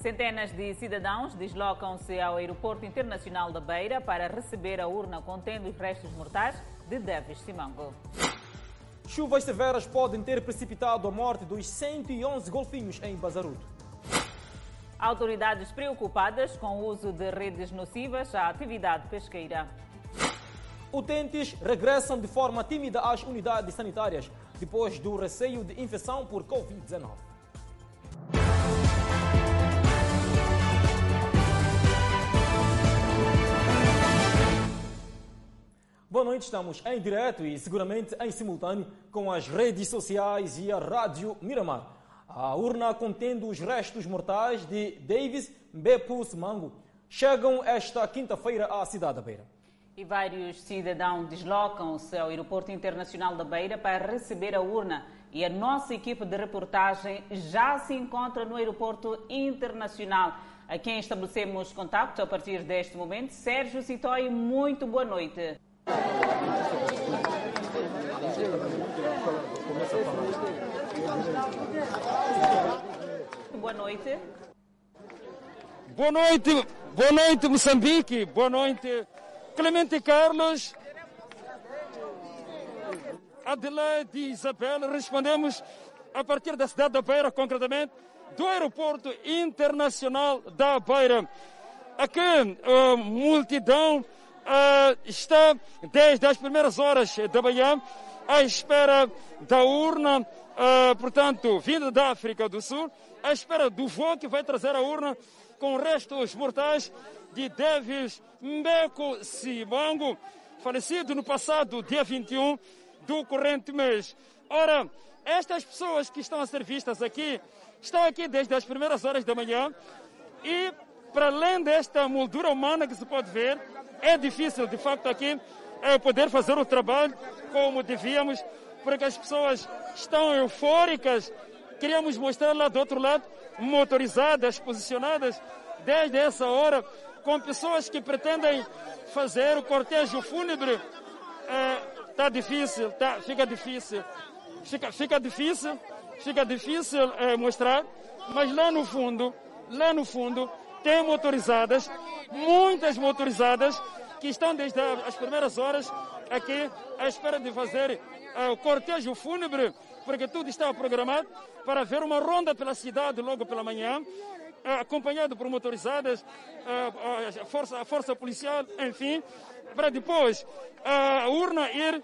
Centenas de cidadãos deslocam-se ao Aeroporto Internacional da Beira para receber a urna contendo os restos mortais de Davis Simango. Chuvas severas podem ter precipitado a morte dos 111 golfinhos em Bazaruto. Autoridades preocupadas com o uso de redes nocivas à atividade pesqueira. Utentes regressam de forma tímida às unidades sanitárias depois do receio de infecção por Covid-19. Boa noite, estamos em direto e seguramente em simultâneo com as redes sociais e a Rádio Miramar. A urna contendo os restos mortais de Davis Bepus Mango chegam esta quinta-feira à cidade da Beira. E vários cidadãos deslocam-se ao Aeroporto Internacional da Beira para receber a urna. E a nossa equipe de reportagem já se encontra no Aeroporto Internacional, a quem estabelecemos contato a partir deste momento. Sérgio Citói, muito boa noite. Boa noite. Boa noite, boa noite Moçambique, boa noite Clemente Carlos, Adelaide e Isabel. Respondemos a partir da cidade da Beira, concretamente do Aeroporto Internacional da Beira. Aqui a multidão uh, está desde as primeiras horas da manhã à espera da urna, uh, portanto, vinda da África do Sul, à espera do voo que vai trazer a urna com restos mortais de Davis Mbeko Sibango, falecido no passado dia 21 do corrente mês. Ora, estas pessoas que estão a ser vistas aqui, estão aqui desde as primeiras horas da manhã e, para além desta moldura humana que se pode ver, é difícil, de facto, aqui é, poder fazer o trabalho como devíamos, porque as pessoas estão eufóricas. Queríamos mostrar lá do outro lado, motorizadas, posicionadas, desde essa hora, com pessoas que pretendem fazer o cortejo fúnebre. Está é, difícil, tá, fica difícil. Fica, fica difícil, fica difícil é, mostrar, mas lá no fundo, lá no fundo, tem motorizadas, muitas motorizadas, que estão desde as primeiras horas aqui à espera de fazer uh, o cortejo fúnebre, porque tudo está programado para ver uma ronda pela cidade logo pela manhã, uh, acompanhado por motorizadas, uh, a, força, a força policial, enfim, para depois a urna ir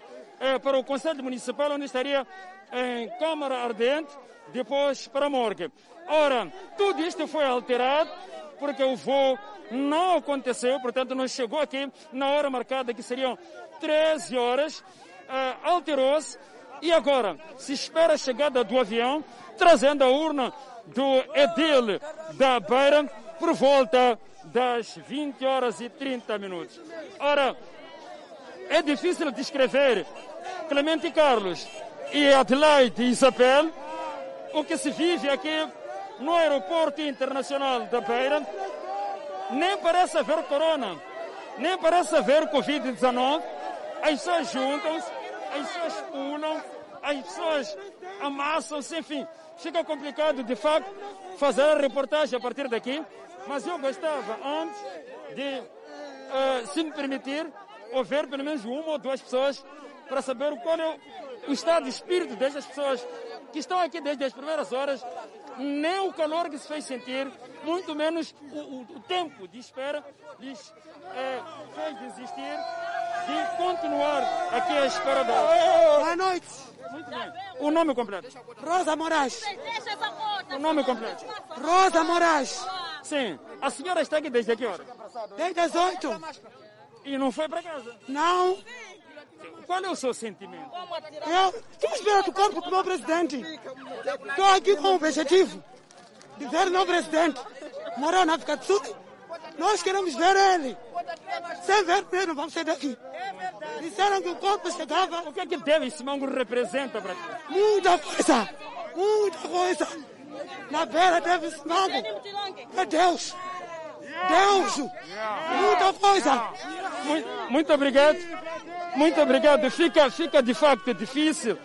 para o Conselho Municipal, onde estaria em Câmara Ardente, depois para a morgue. Ora, tudo isto foi alterado porque o voo não aconteceu, portanto não chegou aqui na hora marcada, que seriam 13 horas, uh, alterou-se e agora se espera a chegada do avião, trazendo a urna do Edil da Beira por volta das 20 horas e 30 minutos. Ora, é difícil descrever Clemente Carlos e Adelaide Isabel o que se vive aqui no aeroporto internacional da Beira nem parece haver corona, nem parece haver Covid-19. As pessoas juntam-se, as pessoas pulam, as pessoas amassam-se, enfim. Fica complicado, de facto, fazer a reportagem a partir daqui, mas eu gostava, antes de, uh, se me permitir, ouvir pelo menos uma ou duas pessoas para saber qual é o estado de espírito dessas pessoas que estão aqui desde as primeiras horas nem o calor que se fez sentir, muito menos o, o, o tempo de espera lhes é, fez desistir de continuar aqui à espera da. Boa noite. Muito bem. O nome completo? Rosa Moraes. O nome completo? Rosa Moraes. Sim. A senhora está aqui desde que hora? Desde as oito. E não foi para casa? Não. Qual é o seu sentimento? Eu estou esperando o corpo do meu presidente. Estou aqui com o objetivo de ver o meu presidente morar na África do Sul. Nós queremos ver ele. Sem ver ele, vamos sair daqui. Disseram que o corpo chegava. O que é que David Simango representa para ti? Muita coisa. Muita coisa. Na beira David Simango. É Deus. Deus. Muita coisa. Muito, muito obrigado. Muito obrigado. Fica, fica de facto difícil.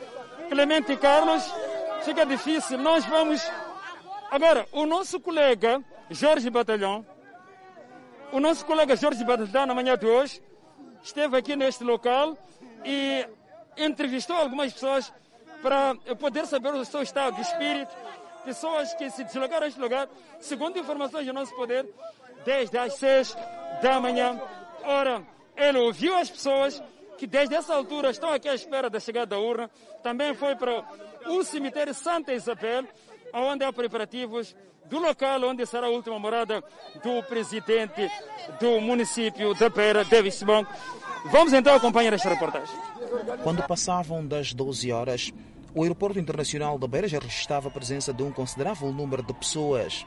Clemente Carlos, fica difícil. Nós vamos. Agora, o nosso colega Jorge Batalhão. O nosso colega Jorge Batalhão, na manhã de hoje, esteve aqui neste local e entrevistou algumas pessoas para poder saber o seu estado de espírito. Pessoas que se deslocaram a este lugar, segundo informações do nosso poder, desde as seis da manhã. Ora, ele ouviu as pessoas que desde essa altura estão aqui à espera da chegada da urna. Também foi para o cemitério Santa Isabel, onde há preparativos do local onde será a última morada do presidente do município da Beira, David Simão. Vamos então acompanhar esta reportagem. Quando passavam das 12 horas, o aeroporto internacional da Beira já registrava a presença de um considerável número de pessoas.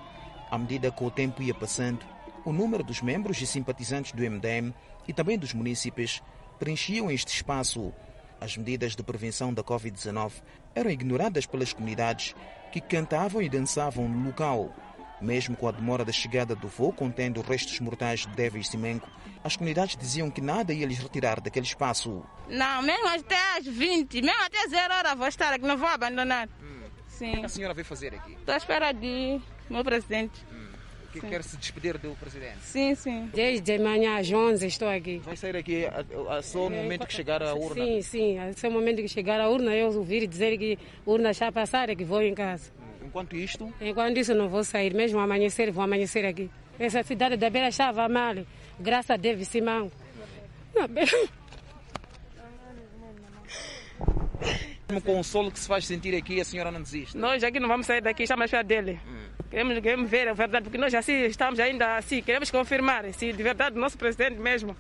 À medida que o tempo ia passando, o número dos membros e simpatizantes do MDM e também dos munícipes preenchiam este espaço. As medidas de prevenção da Covid-19 eram ignoradas pelas comunidades que cantavam e dançavam no local. Mesmo com a demora da chegada do voo contendo restos mortais de Deva e Simenco, as comunidades diziam que nada ia lhes retirar daquele espaço. Não, mesmo até às 20, mesmo até zero hora vou estar aqui, não vou abandonar. Hum. Sim. O que a senhora veio fazer aqui? Estou à espera de meu presidente. Hum. Que quer se despedir do presidente? Sim, sim. Desde manhã às 11 estou aqui. Vai sair aqui a, a, a só no momento que chegar a urna? Sim, sim. A só no momento que chegar a urna, eu ouvir dizer que a urna já passaram, que vou em casa. Enquanto isto? Enquanto isso não vou sair, mesmo amanhecer, vou amanhecer aqui. Essa cidade da Beira estava mal, graças a Deus Simão. Com o consolo que se faz sentir aqui, a senhora não desiste? Nós aqui não vamos sair daqui, estamos à espera dele. Hum. Queremos, queremos ver a verdade, porque nós assim estamos ainda assim, queremos confirmar se de verdade o nosso presidente mesmo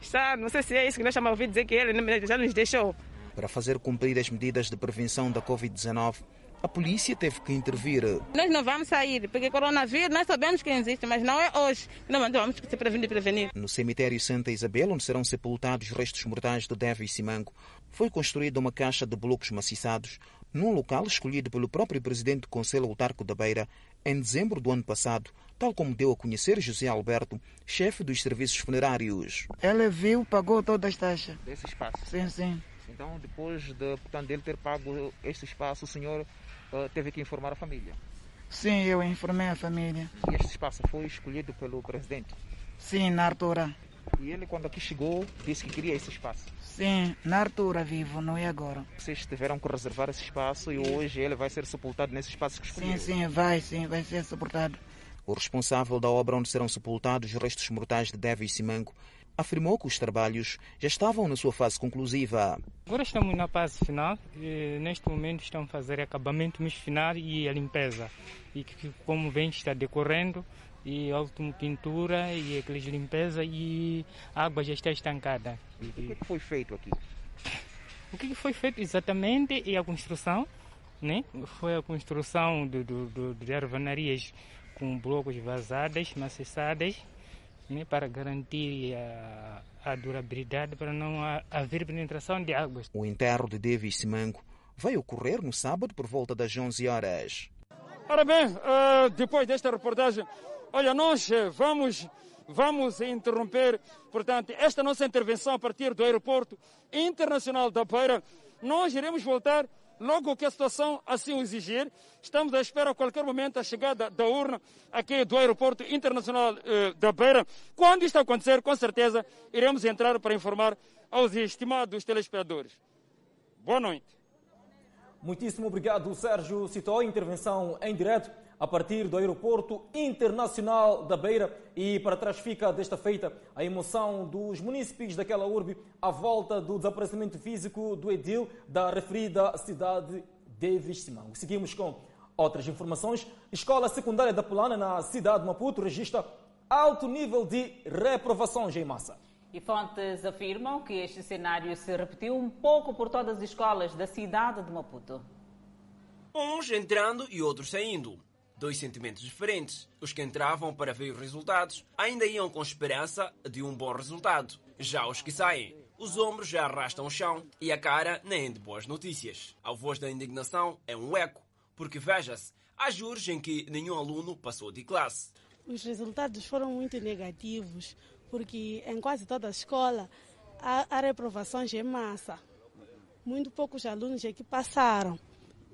está, não sei se é isso que nós estamos a ouvir dizer que ele já nos deixou. Para fazer cumprir as medidas de prevenção da Covid-19, a polícia teve que intervir. Nós não vamos sair, porque coronavírus nós sabemos que existe, mas não é hoje nós vamos se prevenir e prevenir. No cemitério Santa Isabel, onde serão sepultados restos mortais de Deve e Simango, foi construída uma caixa de blocos maciçados num local escolhido pelo próprio presidente do Conselho Autarco da Beira em dezembro do ano passado, tal como deu a conhecer José Alberto, chefe dos serviços funerários. Ele viu, pagou todas as taxas. Desse espaço? Sim, sim. Então, depois de, portanto, dele ter pago este espaço, o senhor uh, teve que informar a família? Sim, eu informei a família. E este espaço foi escolhido pelo presidente? Sim, na altura. E ele, quando aqui chegou, disse que queria esse espaço? Sim, na altura vivo, não é agora. Vocês tiveram que reservar esse espaço e hoje ele vai ser sepultado nesse espaço que escolheu? Sim, sim, vai, sim, vai ser sepultado. O responsável da obra onde serão sepultados os restos mortais de Deve e Simango afirmou que os trabalhos já estavam na sua fase conclusiva. Agora estamos na fase final. E, neste momento estamos a fazer acabamento final e a limpeza. E que, como vem, está decorrendo. E a última pintura e aquelas limpeza e a água já está estancada. E o que foi feito aqui? O que foi feito exatamente é a construção. Né? Foi a construção de, de, de, de ervanarias com blocos vazadas, maciçadas né, para garantir a, a, durabilidade, para não haver penetração de águas. O enterro de Davis Simango vai ocorrer no sábado por volta das 11 horas. Ora bem, uh, depois desta reportagem, olha, nós eh, vamos, vamos interromper, portanto, esta nossa intervenção a partir do aeroporto internacional da Beira. Nós iremos voltar logo que a situação assim o exigir. Estamos à espera a qualquer momento a chegada da urna aqui do Aeroporto Internacional eh, da Beira. Quando isto acontecer, com certeza iremos entrar para informar aos estimados telespectadores. Boa noite. Muitíssimo obrigado, Sérgio. Citou intervenção em direto a partir do Aeroporto Internacional da Beira. E para trás fica desta feita a emoção dos munícipes daquela urbe à volta do desaparecimento físico do edil da referida cidade de Vistimão. Seguimos com outras informações. Escola Secundária da Polana, na cidade de Maputo, registra alto nível de reprovações em massa. E fontes afirmam que este cenário se repetiu um pouco por todas as escolas da cidade de Maputo. Uns entrando e outros saindo. Dois sentimentos diferentes. Os que entravam para ver os resultados ainda iam com esperança de um bom resultado. Já os que saem, os ombros já arrastam o chão e a cara nem de boas notícias. A voz da indignação é um eco, porque veja-se, há juros em que nenhum aluno passou de classe. Os resultados foram muito negativos, porque em quase toda a escola há, reprovações em massa. Muito poucos alunos é que passaram.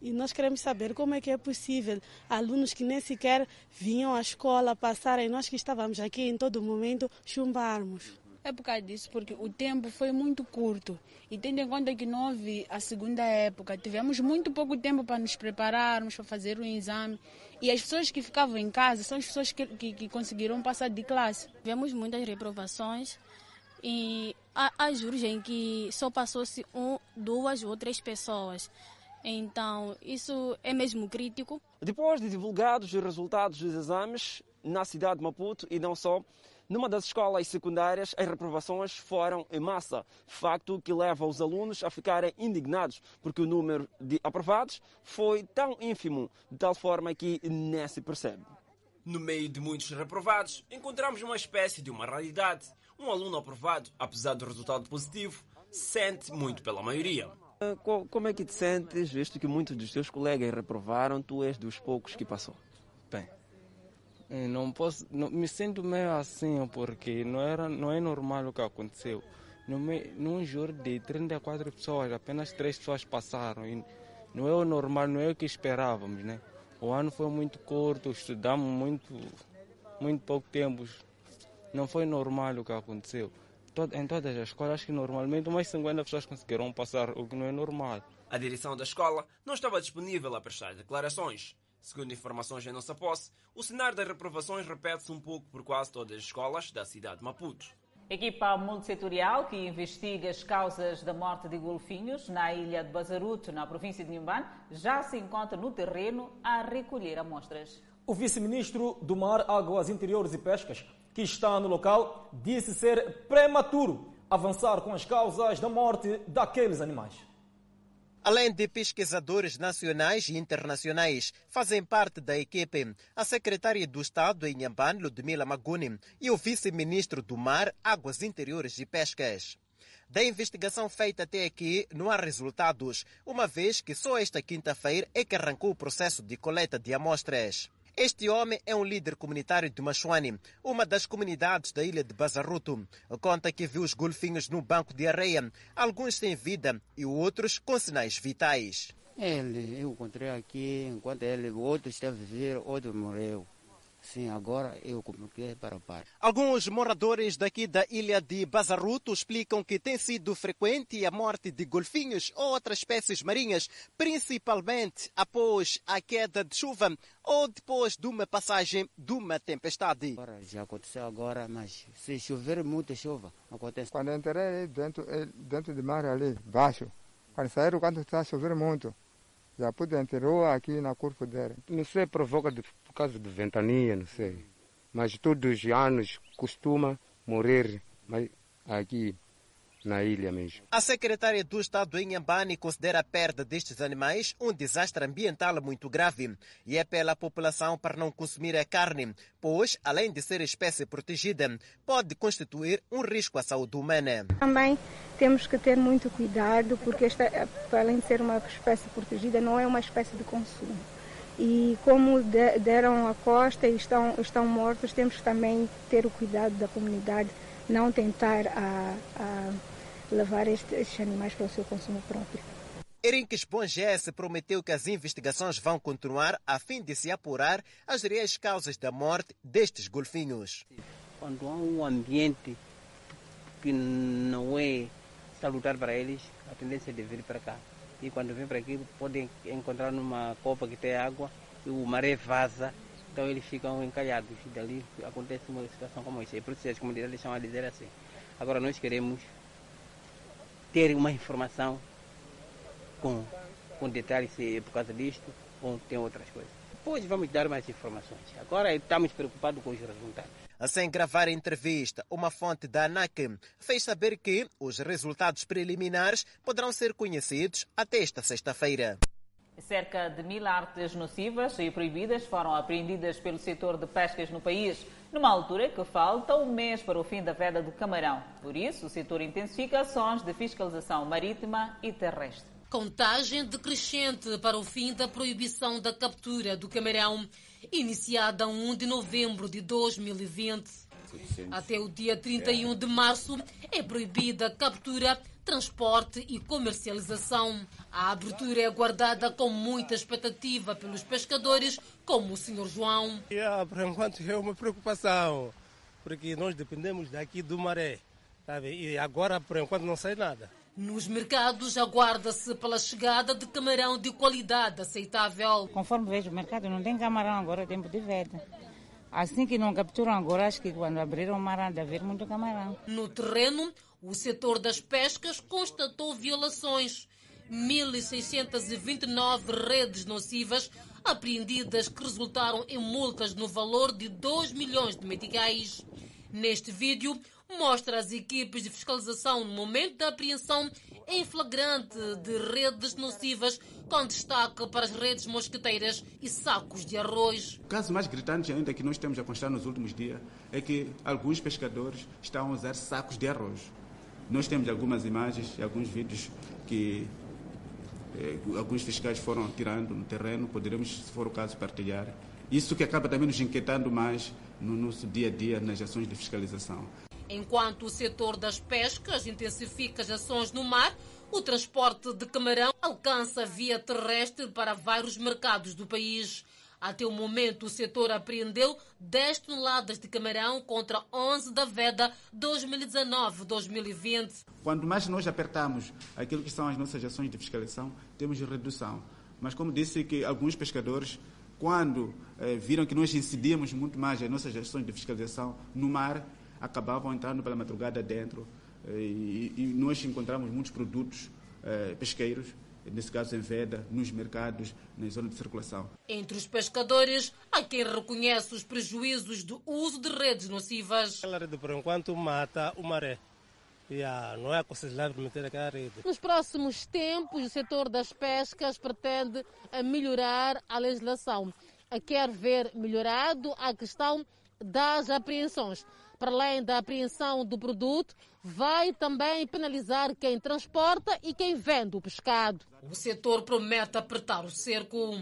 E nós queremos saber como é que é possível alunos que nem sequer vinham à escola passarem, nós que estávamos aqui em todo momento, chumbarmos. É por causa disso, porque o tempo foi muito curto. E tendo em conta que não houve a segunda época, tivemos muito pouco tempo para nos prepararmos, para fazer um exame. E as pessoas que ficavam em casa são as pessoas que, que, que conseguiram passar de classe. Tivemos muitas reprovações e há, há juros em que só passou-se um, duas ou três pessoas. Então, isso é mesmo crítico. Depois de divulgados os resultados dos exames na cidade de Maputo e não só, numa das escolas secundárias, as reprovações foram em massa, facto que leva os alunos a ficarem indignados, porque o número de aprovados foi tão ínfimo, de tal forma que nem se percebe. No meio de muitos reprovados, encontramos uma espécie de uma realidade. Um aluno aprovado, apesar do resultado positivo, sente muito pela maioria. Como é que te sentes, visto que muitos dos teus colegas reprovaram, tu és dos poucos que passou? Bem, não posso, não, me sinto meio assim porque não era, não é normal o que aconteceu. No meio, num júri de 34 pessoas, apenas três pessoas passaram. E não é o normal, não é o que esperávamos, né? O ano foi muito curto, estudamos muito, muito pouco tempo. Não foi normal o que aconteceu. Em todas as escolas, que normalmente mais 50 pessoas conseguiram passar, o que não é normal. A direção da escola não estava disponível a prestar declarações. Segundo informações em nossa posse, o cenário das reprovações repete-se um pouco por quase todas as escolas da cidade de Maputo. Equipa multissetorial que investiga as causas da morte de golfinhos na ilha de Bazaruto, na província de Nhumban, já se encontra no terreno a recolher amostras. O vice-ministro do Mar, Águas Interiores e Pescas, que está no local, disse ser prematuro avançar com as causas da morte daqueles animais. Além de pesquisadores nacionais e internacionais, fazem parte da equipe a secretária do Estado em Nhambane, Ludmila Maguni, e o vice-ministro do Mar, Águas Interiores e Pescas. Da investigação feita até aqui, não há resultados, uma vez que só esta quinta-feira é que arrancou o processo de coleta de amostras. Este homem é um líder comunitário de Machuani, uma das comunidades da ilha de Bazaruto. Conta que viu os golfinhos no banco de areia, alguns sem vida e outros com sinais vitais. Ele, eu encontrei aqui, enquanto ele, outro estava a viver, outro morreu. Sim, agora eu comuniquei para o pai. Alguns moradores daqui da ilha de Bazaruto explicam que tem sido frequente a morte de golfinhos ou outras espécies marinhas, principalmente após a queda de chuva ou depois de uma passagem de uma tempestade. Agora, já aconteceu agora, mas se chover muita chuva, acontece. Quando entrei dentro, dentro do mar ali, baixo, quando saíram, quando está chovendo muito, já pude enterrou aqui na curva dele. Não sei, provoca de, por causa de ventania, não sei. Mas todos os anos costuma morrer mas aqui na ilha mesmo. A secretária do Estado em Nhambane considera a perda destes animais um desastre ambiental muito grave e apela à população para não consumir a carne, pois, além de ser espécie protegida, pode constituir um risco à saúde humana. Também temos que ter muito cuidado, porque esta, além de ser uma espécie protegida, não é uma espécie de consumo. E como deram a costa e estão, estão mortos, temos que também ter o cuidado da comunidade, não tentar a, a levar estes animais para o seu consumo próprio. Erinques Bongesse prometeu que as investigações vão continuar a fim de se apurar as reais causas da morte destes golfinhos. Quando há um ambiente que não é salutar para eles, a tendência é de vir para cá. E quando vem para aqui, podem encontrar numa copa que tem água e o maré vaza, então eles ficam encalhados. E dali acontece uma situação como essa. É por isso que as comunidades estão a dizer assim. Agora nós queremos ter uma informação com, com detalhes se é por causa disto ou tem outras coisas. Depois vamos dar mais informações. Agora estamos preocupados com os resultados. Sem gravar a entrevista, uma fonte da ANAC fez saber que os resultados preliminares poderão ser conhecidos até esta sexta-feira. Cerca de mil artes nocivas e proibidas foram apreendidas pelo setor de pescas no país, numa altura que falta um mês para o fim da veda do camarão. Por isso, o setor intensifica ações de fiscalização marítima e terrestre. Contagem decrescente para o fim da proibição da captura do camarão, iniciada a 1 de novembro de 2020. Até o dia 31 de março é proibida a captura transporte e comercialização. A abertura é aguardada com muita expectativa pelos pescadores, como o Sr. João. Yeah, por enquanto é uma preocupação, porque nós dependemos daqui do maré, sabe? e agora por enquanto não sai nada. Nos mercados, aguarda-se pela chegada de camarão de qualidade aceitável. Conforme vejo o mercado, não tem camarão agora, é tempo de veda. Assim que não capturam agora, acho que quando abriram o mar, de haver muito camarão. No terreno, o setor das pescas constatou violações. 1.629 redes nocivas apreendidas que resultaram em multas no valor de 2 milhões de meticais. Neste vídeo, mostra as equipes de fiscalização no momento da apreensão em flagrante de redes nocivas, com destaque para as redes mosqueteiras e sacos de arroz. O caso mais gritante ainda que nós temos a constar nos últimos dias é que alguns pescadores estão a usar sacos de arroz. Nós temos algumas imagens e alguns vídeos que alguns fiscais foram tirando no terreno, poderemos, se for o caso, partilhar. Isso que acaba também nos inquietando mais no nosso dia a dia nas ações de fiscalização. Enquanto o setor das pescas intensifica as ações no mar, o transporte de camarão alcança via terrestre para vários mercados do país. Até o momento, o setor apreendeu 10 toneladas de camarão contra 11 da veda 2019-2020. Quanto mais nós apertamos aquilo que são as nossas ações de fiscalização, temos redução. Mas como disse que alguns pescadores, quando eh, viram que nós incidíamos muito mais as nossas ações de fiscalização no mar, acabavam entrando pela madrugada dentro eh, e, e nós encontramos muitos produtos eh, pesqueiros, nesse caso em veda, nos mercados, na zona de circulação. Entre os pescadores, há quem reconhece os prejuízos do uso de redes nocivas. Aquela rede, por enquanto, mata o maré. Yeah, não é aconselhável meter aquela rede. Nos próximos tempos, o setor das pescas pretende melhorar a legislação. Quer ver melhorado a questão das apreensões para além da apreensão do produto, vai também penalizar quem transporta e quem vende o pescado. O setor promete apertar o cerco.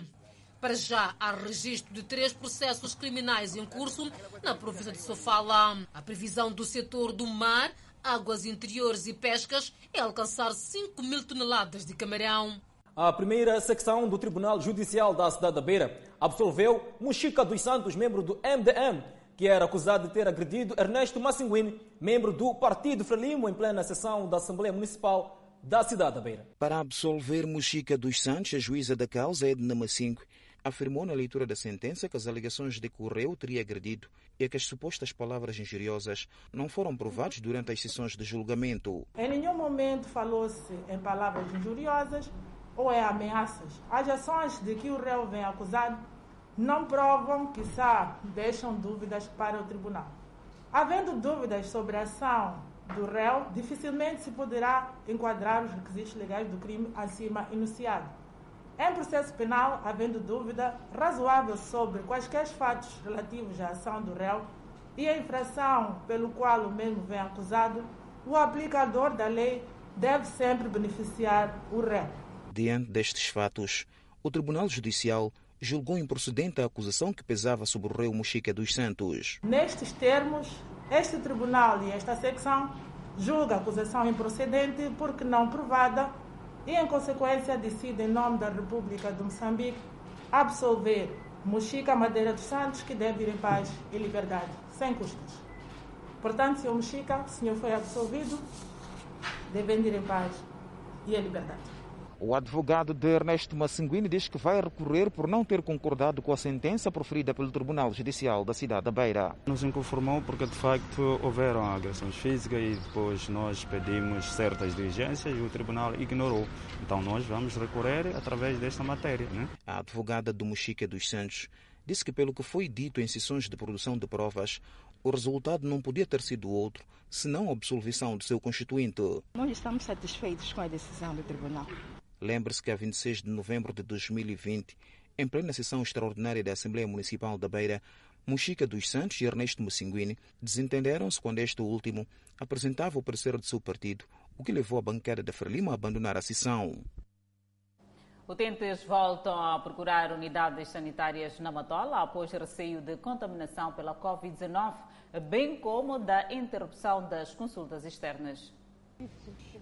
Para já, há registro de três processos criminais em curso na província de Sofala. A previsão do setor do mar, águas interiores e pescas é alcançar 5 mil toneladas de camarão. A primeira secção do Tribunal Judicial da cidade da Beira absolveu Muxica dos Santos, membro do MDM, que era acusado de ter agredido Ernesto Massinguini, membro do Partido Frelimo, em plena sessão da Assembleia Municipal da cidade da Beira. Para absolver Muxica dos Santos, a juíza da causa, Edna Massingue, afirmou na leitura da sentença que as alegações de que o réu teria agredido e que as supostas palavras injuriosas não foram provadas durante as sessões de julgamento. Em nenhum momento falou-se em palavras injuriosas ou em ameaças. As ações de que o réu vem acusado não provam, quiçá, deixam dúvidas para o tribunal. Havendo dúvidas sobre a ação do réu, dificilmente se poderá enquadrar os requisitos legais do crime acima enunciado. Em processo penal, havendo dúvida razoável sobre quaisquer fatos relativos à ação do réu e a infração pelo qual o mesmo vem acusado, o aplicador da lei deve sempre beneficiar o réu. Diante destes fatos, o Tribunal Judicial julgou improcedente a acusação que pesava sobre o rei Muxica dos Santos. Nestes termos, este tribunal e esta secção julga a acusação improcedente porque não provada e, em consequência, decide, em nome da República de Moçambique, absolver Muxica Madeira dos Santos, que deve ir em paz e liberdade, sem custas. Portanto, Sr. Muxica, o senhor foi absolvido, deve ir em paz e em liberdade. O advogado de Ernesto Massinguini diz que vai recorrer por não ter concordado com a sentença proferida pelo Tribunal Judicial da cidade da Beira. Nos inconformou porque de facto houveram agressões físicas e depois nós pedimos certas diligências e o tribunal ignorou. Então nós vamos recorrer através desta matéria. Né? A advogada do Mochica dos Santos disse que pelo que foi dito em sessões de produção de provas, o resultado não podia ter sido outro, senão a absolvição de seu constituinte. Nós estamos satisfeitos com a decisão do tribunal. Lembre-se que a 26 de novembro de 2020, em plena sessão extraordinária da Assembleia Municipal da Beira, Muxica dos Santos e Ernesto Mussinguini desentenderam-se quando este último apresentava o parecer de seu partido, o que levou a bancada da Frelimo a abandonar a sessão. Utentes voltam a procurar unidades sanitárias na Matola após receio de contaminação pela Covid-19, bem como da interrupção das consultas externas.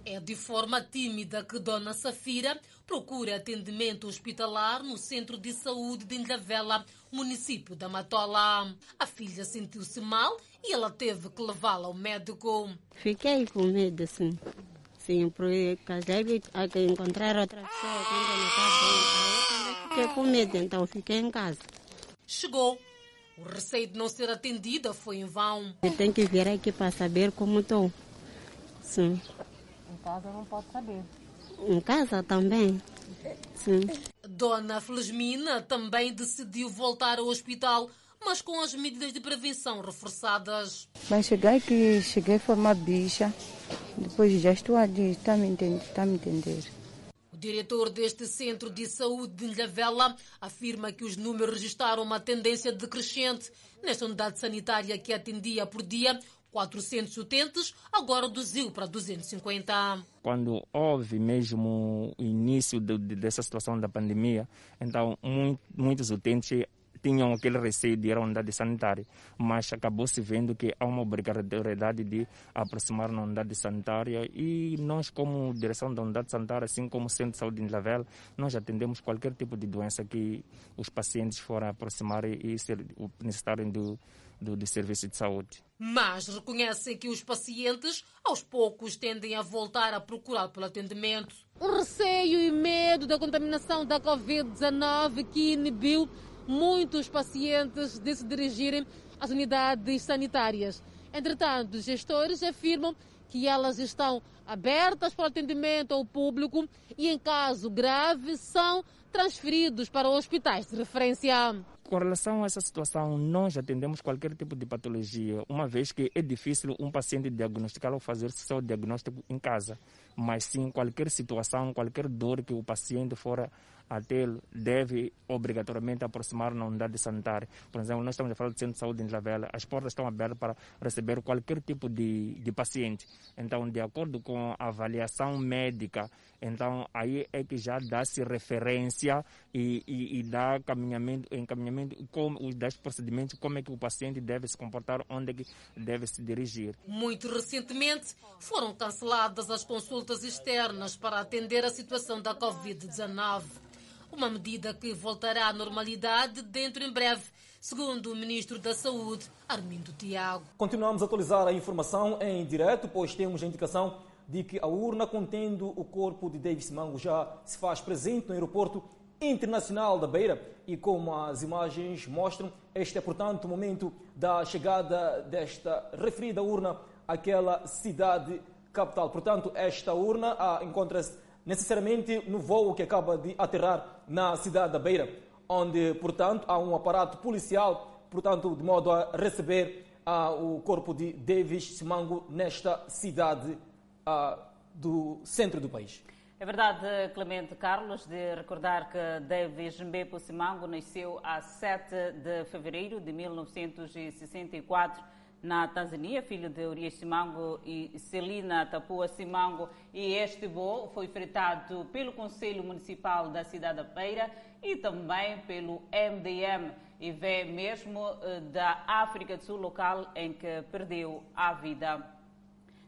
É de forma tímida que Dona Safira procura atendimento hospitalar no Centro de Saúde de Ilhavela, município da Matola. A filha sentiu-se mal e ela teve que levá-la ao médico. Fiquei com medo, sim. Sim, porque casei a encontrar outra pessoa quando não. Fiquei com medo, então fiquei em casa. Chegou. O receio de não ser atendida foi em vão. Eu tenho que vir aqui para saber como estou. Sim. Em casa não pode saber. Em casa também. Sim. Dona Felizmina também decidiu voltar ao hospital, mas com as medidas de prevenção reforçadas. Mas cheguei aqui, cheguei a formar bicha, depois já estou ali, está me entender, está me entender. O diretor deste centro de saúde de Ilhavela afirma que os números registraram uma tendência decrescente. Nesta unidade sanitária que atendia por dia 400 utentes, agora reduziu para 250. Quando houve mesmo o início de, de, dessa situação da pandemia, então muito, muitos utentes tinham aquele receio de ir à unidade sanitária, mas acabou-se vendo que há uma obrigatoriedade de aproximar na unidade sanitária e nós, como direção da unidade sanitária, assim como Centro de Saúde de Lavela, nós atendemos qualquer tipo de doença que os pacientes forem aproximar e necessitarem do, do, do serviço de saúde. Mas reconhecem que os pacientes, aos poucos, tendem a voltar a procurar pelo atendimento. O receio e medo da contaminação da Covid-19 que inibiu muitos pacientes de se dirigirem às unidades sanitárias. Entretanto, os gestores afirmam que elas estão abertas para o atendimento ao público e, em caso grave, são transferidos para hospitais de referência. Com relação a essa situação, nós atendemos qualquer tipo de patologia, uma vez que é difícil um paciente diagnosticar ou fazer seu diagnóstico em casa. Mas sim, qualquer situação, qualquer dor que o paciente for a ter, deve obrigatoriamente aproximar na unidade sanitária. Por exemplo, nós estamos a falar do centro de saúde em Lavela, as portas estão abertas para receber qualquer tipo de, de paciente. Então, de acordo com a avaliação médica, então aí é que já dá-se referência e, e, e dá caminhamento, encaminhamento, como, dá procedimentos, como é que o paciente deve se comportar, onde é que deve se dirigir. Muito recentemente foram canceladas as consultas externas para atender a situação da Covid-19 uma medida que voltará à normalidade dentro em breve, segundo o Ministro da Saúde, Armindo Tiago. Continuamos a atualizar a informação em direto, pois temos a indicação de que a urna contendo o corpo de Davis Mango já se faz presente no aeroporto internacional da Beira e como as imagens mostram, este é portanto o momento da chegada desta referida urna àquela cidade capital. Portanto, esta urna ah, encontra-se necessariamente no voo que acaba de aterrar na cidade da Beira, onde, portanto, há um aparato policial, portanto, de modo a receber ah, o corpo de Davis Simango nesta cidade ah, do centro do país. É verdade, Clemente Carlos, de recordar que Davis Mbepo Simango nasceu a 7 de fevereiro de 1964 na Tanzânia, filho de Urias Simango e Celina Tapua Simango, e este voo foi fretado pelo Conselho Municipal da cidade da Beira e também pelo MDM, e vem mesmo eh, da África do Sul, local em que perdeu a vida.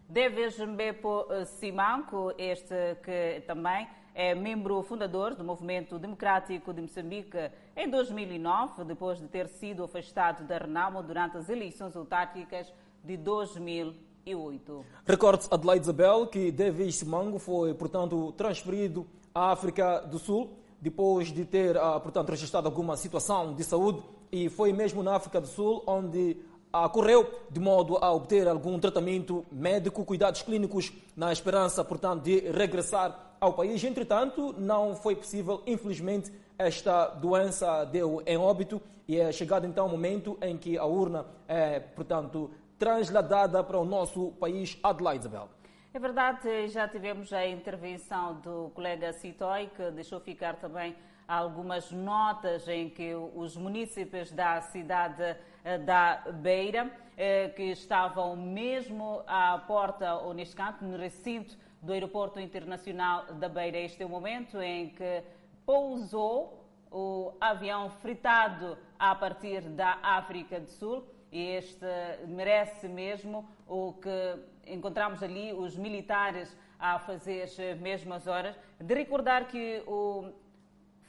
Deves Mbepo Simango, este que também é membro fundador do Movimento Democrático de Moçambique em 2009, depois de ter sido afastado da Renamo durante as eleições autárquicas de 2008. Recorde-se Adelaide Isabel que Davis Simango foi, portanto, transferido à África do Sul depois de ter, ah, portanto, registrado alguma situação de saúde e foi mesmo na África do Sul onde ocorreu de modo a obter algum tratamento médico, cuidados clínicos, na esperança, portanto, de regressar ao país. Entretanto, não foi possível, infelizmente, esta doença deu em óbito e é chegado então o momento em que a urna é, portanto, transladada para o nosso país, Adelaide Isabel. É verdade, já tivemos a intervenção do colega Citói, que deixou ficar também algumas notas em que os municípios da cidade eh, da Beira, eh, que estavam mesmo à porta, ou neste canto, no recinto do Aeroporto Internacional da Beira. Este é o momento em que pousou o avião fritado a partir da África do Sul e este merece mesmo o que encontramos ali os militares a fazer as mesmas horas. De recordar que o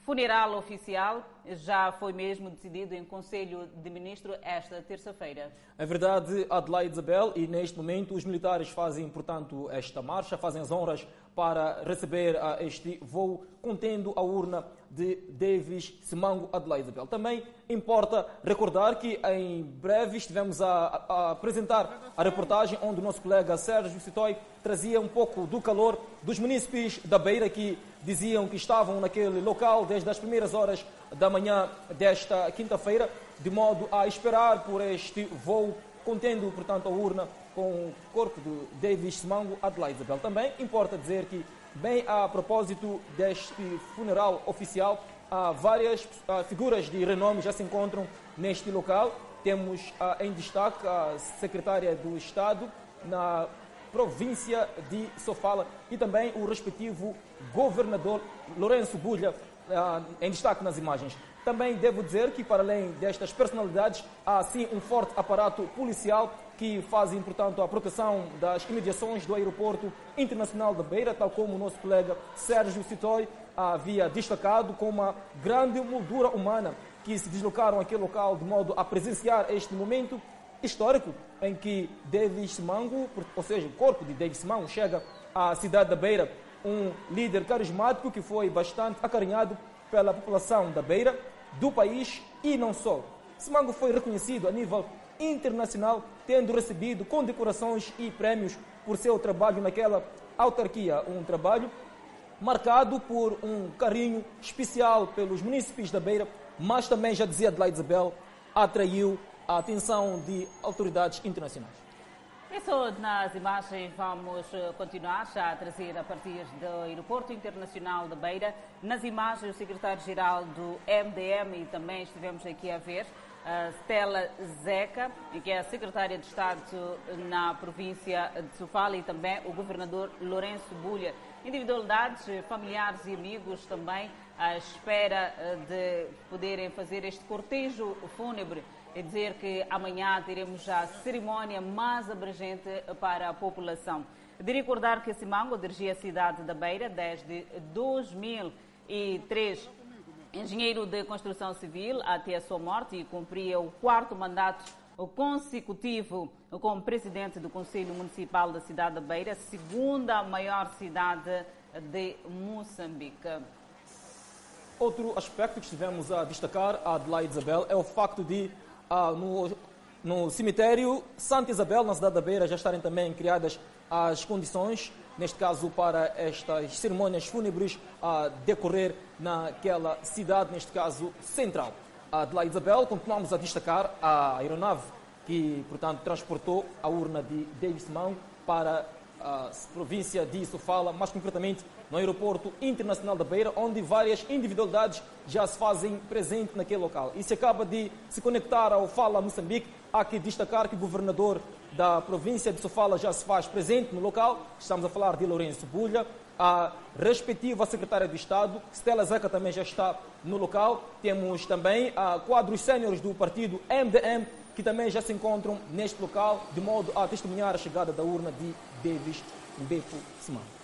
funeral oficial já foi mesmo decidido em Conselho de Ministros esta terça-feira. É verdade, Adelaide Isabel, e neste momento os militares fazem, portanto, esta marcha, fazem as honras para receber uh, este voo contendo a urna de Davis Simango Adelaide Isabel. Também importa recordar que em breve estivemos a, a, apresentar a reportagem onde o nosso colega Sérgio Citói trazia um pouco do calor dos munícipes da Beira que diziam que estavam naquele local desde as primeiras horas da manhã desta quinta-feira, de modo a esperar por este voo contendo, portanto, a urna com o corpo de Davis Simango Adelaide Isabel. Também importa dizer que, bem a propósito deste funeral oficial, há várias figuras de renome já se encontram neste local. Temos em destaque a secretária do Estado na província de Sofala e também o respectivo governador Lourenço Bulha em destaque nas imagens. Também devo dizer que, para além destas personalidades, há sim um forte aparato policial que fazem, portanto, a proteção das imediações do aeroporto internacional da Beira, tal como o nosso colega Sérgio Citói havia destacado, com uma grande moldura humana que se deslocaram àquele local de modo a presenciar este momento histórico em que Davis Mango, ou seja, o corpo de Davis Mango chega à cidade da Beira, um líder carismático que foi bastante acarinhado pela população da Beira, do país e não só. Simango foi reconhecido a nível internacional, tendo recebido condecorações e prémios por seu trabalho naquela autarquia. Um trabalho marcado por um carinho especial pelos municípios da Beira, mas também, já dizia Adelaide Isabel, atraiu a atenção de autoridades internacionais. Isso nas imagens vamos eh, continuar já a trazer a partir do Aeroporto Internacional de Beira. Nas imagens, o secretário-geral do MDM e também estivemos aqui a ver a Stella Zeca, que é a secretária de Estado na província de Sofala, e também o governador Lourenço Bulha. Individualidades, familiares e amigos também à espera eh, de poderem fazer este cortejo fúnebre e dizer que amanhã teremos a cerimónia mais abrangente para a população. De recordar que Simango dirigia a cidade da Beira desde 2003 engenheiro de construção civil até a sua morte e cumpria o quarto mandato consecutivo como presidente do Conselho Municipal da cidade da Beira, segunda maior cidade de Moçambique. Outro aspecto que estivemos a destacar, Adelaide Isabel, é o facto de ah, no, no cemitério Santa Isabel, na cidade da Beira, já estarem também criadas as condições neste caso para estas cerimônias fúnebres a decorrer naquela cidade, neste caso central. A de Isabel, continuamos a destacar a aeronave que, portanto, transportou a urna de Davis Mão para a província de Sofala, mais concretamente no aeroporto internacional da Beira, onde várias individualidades já se fazem presente naquele local. E se acaba de se conectar ao Fala Moçambique, há que destacar que o governador da província de Sofala já se faz presente no local. Estamos a falar de Lourenço Bulha. A respectiva secretária de Estado, Stella Zeca, também já está no local. Temos também a quadros séniores do partido MDM, que também já se encontram neste local, de modo a testemunhar a chegada da urna de Davis Mbepo Simão.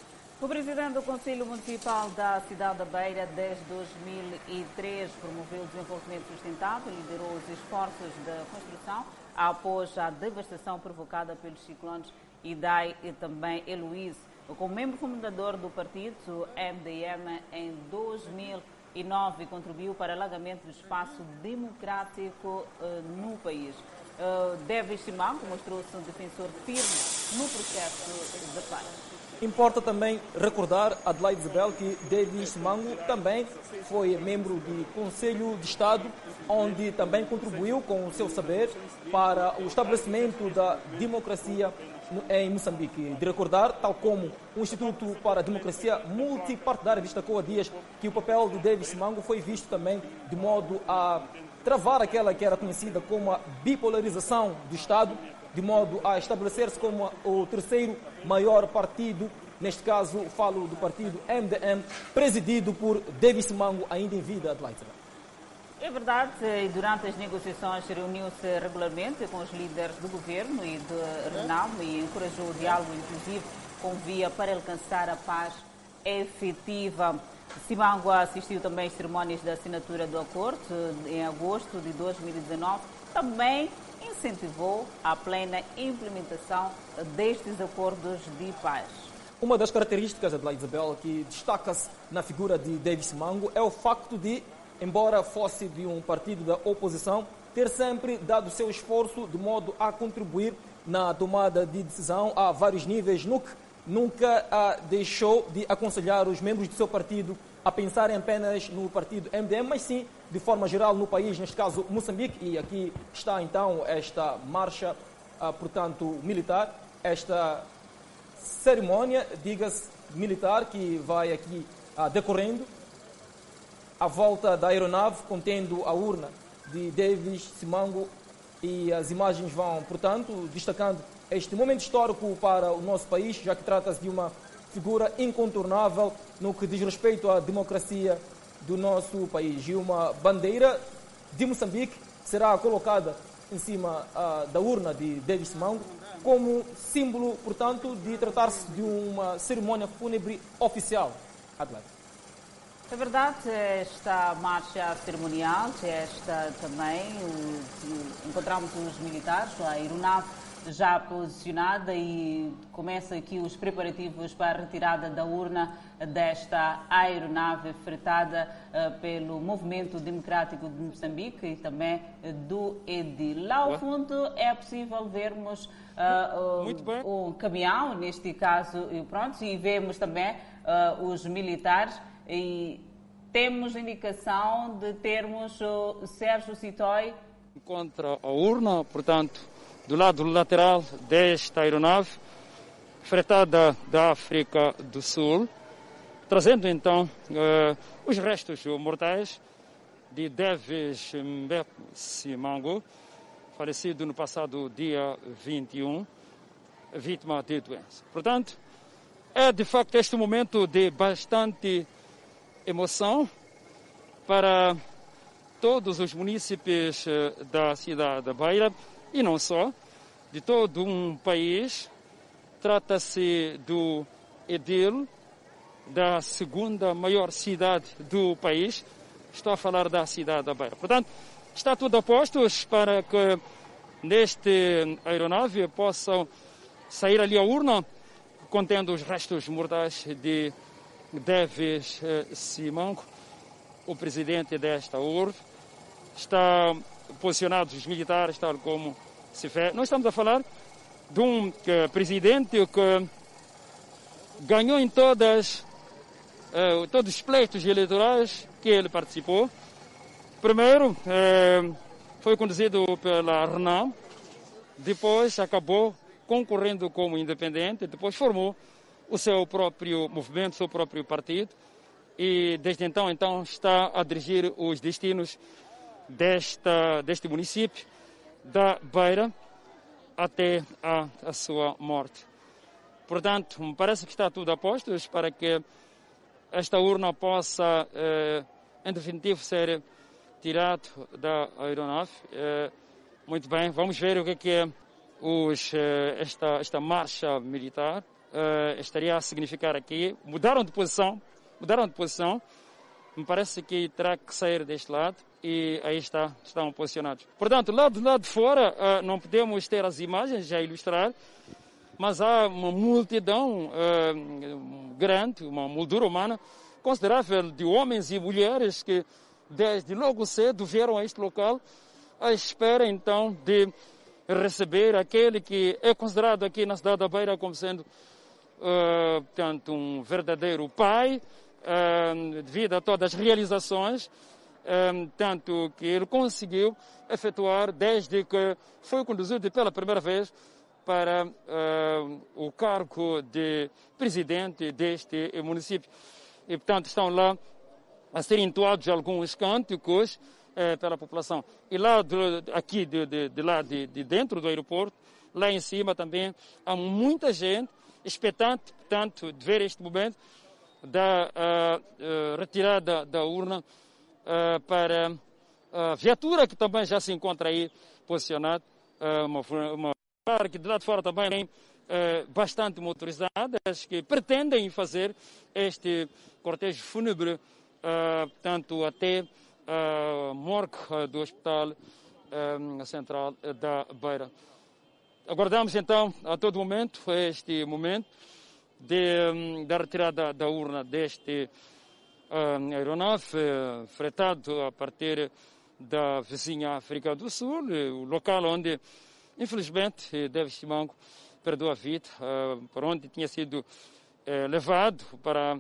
O presidente do Conselho Municipal da cidade da Beira, desde 2003, promoveu o desenvolvimento sustentável, liderou os esforços de construção após a devastação provocada pelos ciclones Idai e também Heloíse. Como membro fundador do partido MDM em 2009, contribuiu para o alargamento do espaço democrático uh, no país. Uh, Davis Simanco mostrou-se um defensor firme no processo de paz. Importa também recordar, Adelaide Isabel, que Davis Mango também foi membro do Conselho de Estado, onde também contribuiu com o seu saber para o estabelecimento da democracia em Moçambique. De recordar, tal como o Instituto para a Democracia Multipartidária destacou há dias que o papel de Davis Mango foi visto também de modo a travar aquela que era conhecida como a bipolarização do Estado, de modo a estabelecer-se como o terceiro maior partido, neste caso falo do partido MDM, presidido por Davis Mango, ainda em vida, Adelaide. É verdade, e durante as negociações reuniu-se regularmente com os líderes do governo e de Renamo e encorajou o diálogo, inclusive com via para alcançar a paz efetiva. Simango assistiu também às cerimônias da assinatura do acordo em agosto de 2019. Também incentivou a plena implementação destes acordos de paz. Uma das características, Adelaide Isabel, que destaca-se na figura de Davis Mango é o facto de, embora fosse de um partido da oposição, ter sempre dado seu esforço de modo a contribuir na tomada de decisão a vários níveis, no que nunca deixou de aconselhar os membros do seu partido a pensarem apenas no partido MDM, mas sim de forma geral no país, neste caso Moçambique, e aqui está então esta marcha, ah, portanto, militar, esta cerimónia, diga-se, militar, que vai aqui ah, decorrendo, à volta da aeronave contendo a urna de Davis Simango e as imagens vão, portanto, destacando este momento histórico para o nosso país, já que trata-se de uma figura incontornável no que diz respeito à democracia do nosso país. E uma bandeira de Moçambique será colocada em cima uh, da urna de Davis Mango como símbolo, portanto, de tratar-se de uma cerimônia fúnebre oficial. Adelaide. É verdade, esta marcha cerimonial, esta também, encontramos os militares, a aeronave já posicionada e começa aqui os preparativos para a retirada da urna desta aeronave fretada uh, pelo Movimento Democrático de Moçambique e também uh, do EDIL. Lá ao fundo é possível vermos uh, um, um caminhão, neste caso, e pronto, e vemos também os militares e temos indicação de termos o Sérgio Citói contra a urna, portanto, do lado lateral desta aeronave, fretada da África do Sul, trazendo então uh, os restos mortais de Deves Simango, falecido no passado dia 21, vítima de doença. Portanto, é de facto este momento de bastante emoção para todos os municípios eh, da cidade da Beira e não só, de todo um país. Trata-se do Edil, da segunda maior cidade do país. Estou a falar da cidade da Beira. Portanto, está tudo a postos para que neste aeronave possam sair ali a urna contendo os restos mortais de Deves eh, Simango, o presidente desta urbe. Está posicionados os militares, tal como se vê. Nós estamos a falar de um uh, presidente que ganhou em todas, uh, todos os pleitos eleitorais que ele participou. Primeiro, uh, foi conduzido pela Renan, depois acabou concorrendo como independente, depois formou o seu próprio movimento, o seu próprio partido, e desde então, então está a dirigir os destinos desta, deste município da Beira até a, a sua morte. Portanto, me parece que está tudo a postos para que esta urna possa, eh, em definitivo, ser tirado da aeronave. Eh, muito bem, vamos ver o que é, que é os, eh, esta, esta marcha militar eh, estaria a significar aqui. Mudaram de posição, mudaram de posição. Me parece que terá que sair deste lado e aí está, estão posicionados. Portanto, lá do lado de fora, uh, não podemos ter as imagens já ilustrar, mas há uma multidão uh, grande, uma moldura humana considerável de homens e mulheres que desde logo cedo vieram a este local à espera então de receber aquele que é considerado aqui na cidade da Beira como sendo uh, um verdadeiro pai, devido a todas as realizações um, tanto que ele conseguiu efetuar desde que foi conduzido pela primeira vez para uh, o cargo de presidente deste município. E, portanto, estão lá a ser entoados alguns cânticos uh, pela população. E lá, de, aqui, de, de, de lá de, de, dentro do aeroporto, lá em cima também, há muita gente expectante, portanto, de ver este momento da uh, retirada da urna uh, para a viatura que também já se encontra aí posicionada, uma, uma que de lá de fora também tem bastante motorizadas que pretendem fazer este cortejo fúnebre, tanto até a morgue do Hospital Central da Beira. Aguardamos então a todo momento este momento de, da retirada da urna deste uh, aeronave uh, fretado a partir da vizinha África do Sul, o local onde, infelizmente, David Simango perdeu a vida, por onde tinha sido levado para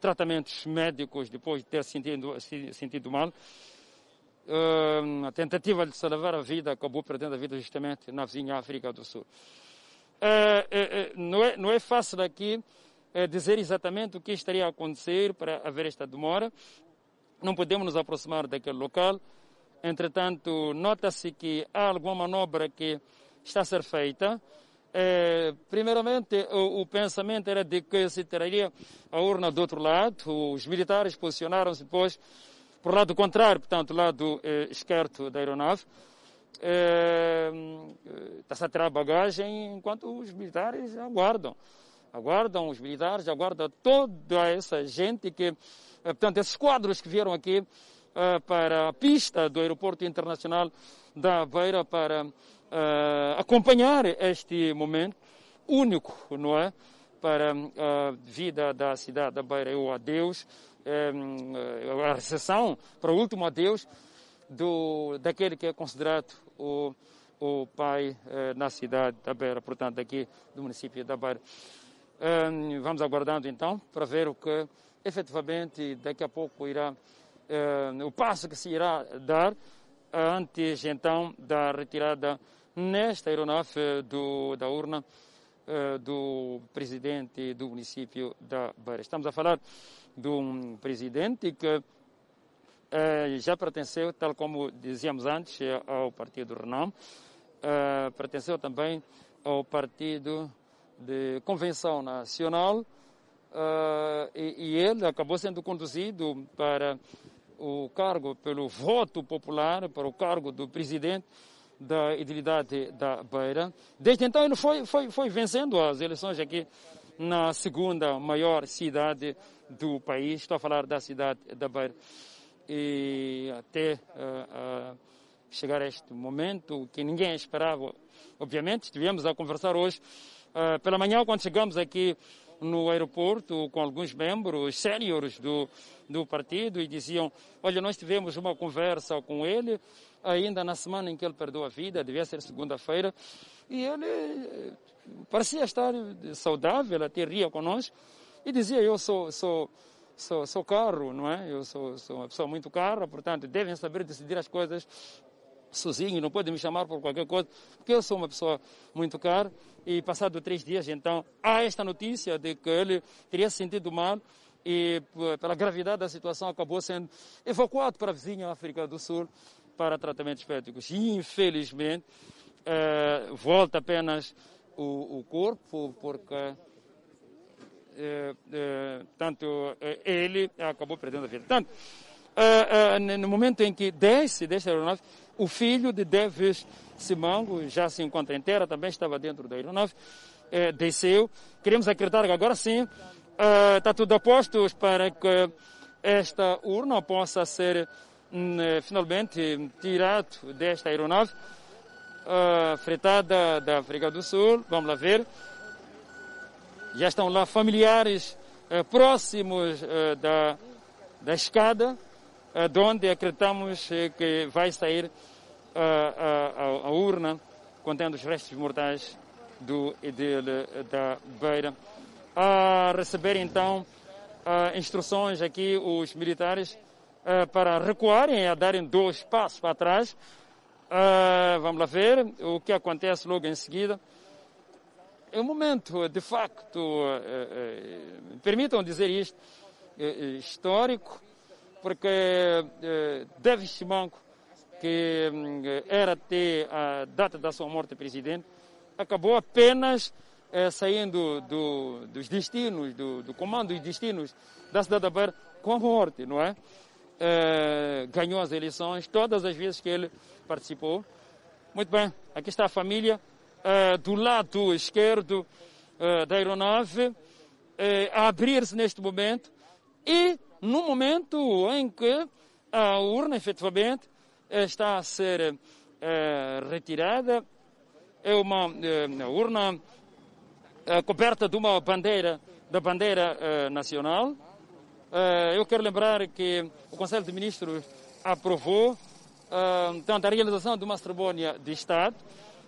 tratamentos médicos depois de ter sentido, sentido mal. Uh, a tentativa de salvar a vida acabou perdendo a vida justamente na vizinha África do Sul. Uh, uh, não, é, não é fácil aqui dizer exatamente o que estaria a acontecer para haver esta demora. Não podemos nos aproximar daquele local. Entretanto, nota-se que há alguma manobra que está a ser feita. primeiramente, o, o, pensamento era de que se teria a urna do outro lado. Os militares posicionaram-se depois por lado contrário, portanto, lado eh, esquerdo da aeronave. Está-se eh, a tirar bagagem enquanto os militares aguardam. Aguardam os militares, aguardam toda essa gente que, eh, portanto, esses quadros que vieram aqui eh, para a pista do aeroporto internacional da Beira para eh, acompanhar este momento único, não é? Para a vida da cidade da Beira, o adeus a recepção para o último adeus do, daquele que é considerado o, o pai na cidade da Beira, portanto, aqui do município da Beira. Vamos aguardando então para ver o que efetivamente daqui a pouco irá, o passo que se irá dar antes então da retirada nesta aeronave do, da urna do presidente do município da Beira. Estamos a falar de um presidente que eh, já pertenceu, tal como dizíamos antes, ao Partido Renan, eh, pertenceu também ao Partido de Convenção Nacional eh, e, e ele acabou sendo conduzido para o cargo pelo voto popular, para o cargo do presidente da idilidade da Beira. Desde então ele foi, foi, foi vencendo as eleições aqui na segunda maior cidade do país. Estou a falar da cidade da Beira. E até uh, uh, chegar a este momento que ninguém esperava, obviamente, estivemos a conversar hoje uh, pela manhã quando chegamos aqui no aeroporto com alguns membros séniores do, do partido e diziam, olha, nós tivemos uma conversa com ele ainda na semana em que ele perdeu a vida, devia ser segunda-feira, e ele eh, parecia estar saudável, até ria conosco, e dizia, eu sou, sou, sou, sou carro, não é? Eu sou, sou uma pessoa muito cara, portanto, devem saber decidir as coisas sozinho, não podem me chamar por qualquer coisa, porque eu sou uma pessoa muito cara. E passado três dias, então, há esta notícia de que ele teria se sentido mal e, pela gravidade da situação, acabou sendo evacuado para a vizinha África do Sul para tratamentos médicos. E, infelizmente, eh, volta apenas o, o corpo, porque eh, eh, tanto eh, ele acabou perdendo a vida. Tanto, no momento em que desce desta aeronave, o filho de Davis Simango já se encontra em terra, também estava dentro da aeronave, desceu. Queremos acreditar que agora sim está tudo a postos para que esta urna possa ser hum, finalmente tirado desta aeronave fretada da África do Sul. Vamos lá ver. Já estão lá familiares eh, próximos eh, da, da escada, eh, de onde acreditamos que vai sair a, a, a, urna contendo os restos mortais do da Beira. A receber então instruções aqui os militares para recuarem, a darem dois passos para trás. vamos lá ver o que acontece logo em seguida é um momento, de facto, eh, eh, permitam dizer isto, eh, histórico, porque David Simanco, que hum, era até a data da sua morte presidente, acabou apenas saindo do, dos destinos, do, do comando dos destinos da cidade da Beira com a morte, não é? eh, ganhou as eleições todas as vezes que ele participou. Muito bem, aqui está a família. Eh, do lado esquerdo eh, da aeronave, a abrir-se neste momento e no momento em que a urna efetivamente está a ser retirada, é uma urna coberta de uma bandeira da bandeira nacional eh, eu quero lembrar que o Conselho de Ministros aprovou tanto a realização de uma cerimônia de Estado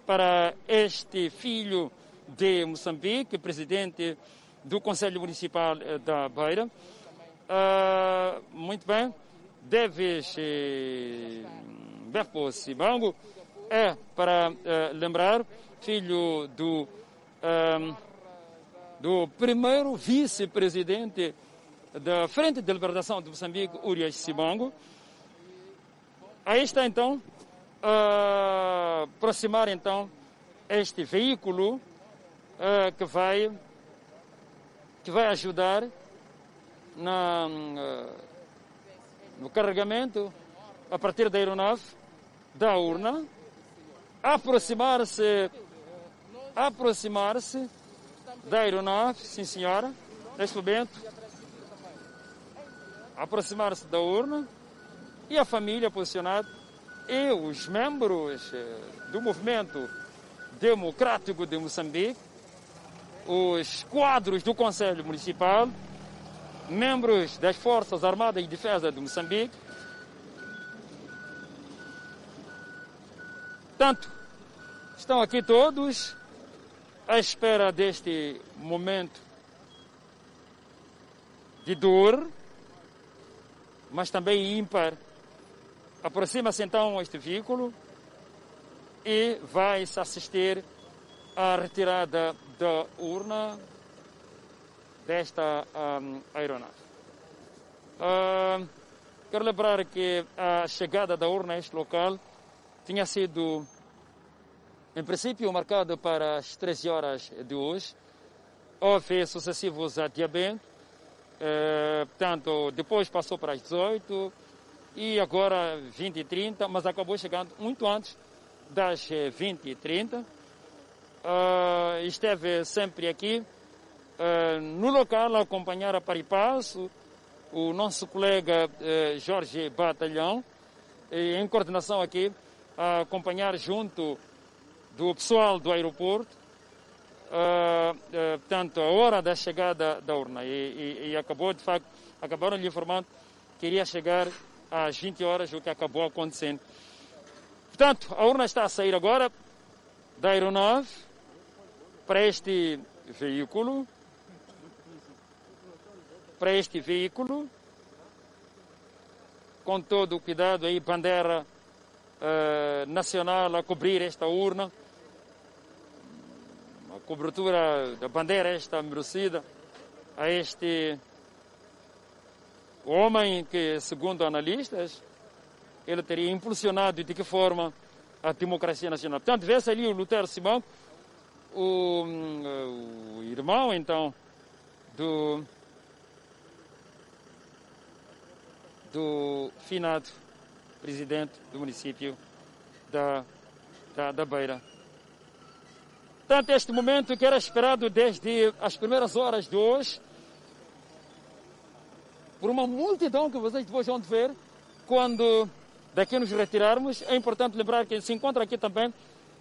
para este filho de Moçambique, presidente do Conselho Municipal eh, da Beira. Uh, muito bem, Deves Bepo Sibango é, para uh, lembrar, filho do, do primeiro vice-presidente da Frente de Libertação de Moçambique, Urias Sibango. Aí está então uh, aproximar então este veículo uh, que vai que vai ajudar na, uh, no carregamento a partir da aeronave da urna, aproximar-se aproximar-se da aeronave, sim senhora, neste momento aproximar-se da urna e a família posicionada e os membros eh, do movimento democrático de Moçambique, os quadros do Conselho Municipal, membros das Forças Armadas e Defesa de Moçambique. Tanto estão aqui todos à espera deste momento de dor mas também ímpar. Aproxima-se então este veículo e vai-se assistir à retirada da urna desta um, aeronave. Uh, quero lembrar que a chegada da urna a este local tinha sido, em princípio, marcada para as 13 horas de hoje. Houve sucessivos adiamentos é, portanto, depois passou para as 18 e agora 20 e 30, mas acabou chegando muito antes das 20 e 30. Uh, esteve sempre aqui uh, no local a acompanhar a Paripasso, o nosso colega uh, Jorge Batalhão, em coordenação aqui, a acompanhar junto do pessoal do aeroporto uh, uh, portanto, a hora da chegada da urna. E, e, e acabou, de facto, acabaram lhe informando que iria chegar às 20 horas, o que acabou acontecendo. Portanto, a urna está a sair agora da aeronave para este veículo. Para este veículo, com todo o cuidado aí, bandeira uh, nacional a cobrir esta urna cobertura da bandeira esta merecida a este homem que, segundo analistas, ele teria impulsionado de que forma a democracia nacional. Portanto, vê-se ali o Lutero Simão, o, o irmão, então, do, do finado presidente do município da, da, da Beira. Portanto, este momento que era esperado desde as primeiras horas de hoje, por uma multidão que vocês depois vão ver, quando daqui nos retirarmos, é importante lembrar que se encontra aqui também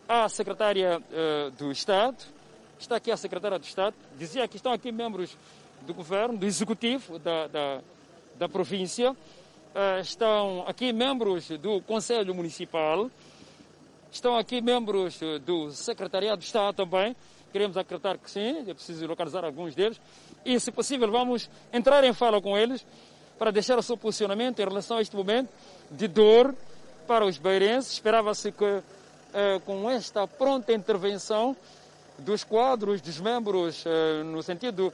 a secretária uh, do Estado, está aqui a secretária do Estado, dizia que estão aqui membros do governo, do executivo da, da, da província, estão aqui membros do Conselho Municipal, Estão aqui membros do Secretariado de Estado também. Queremos acreditar que sim, é preciso localizar alguns deles. E, se possível, vamos entrar em fala com eles para deixar o seu posicionamento em relação a este momento de dor para os beirenses. Esperava-se que, eh, com esta pronta intervenção dos quadros, dos membros, eh, no sentido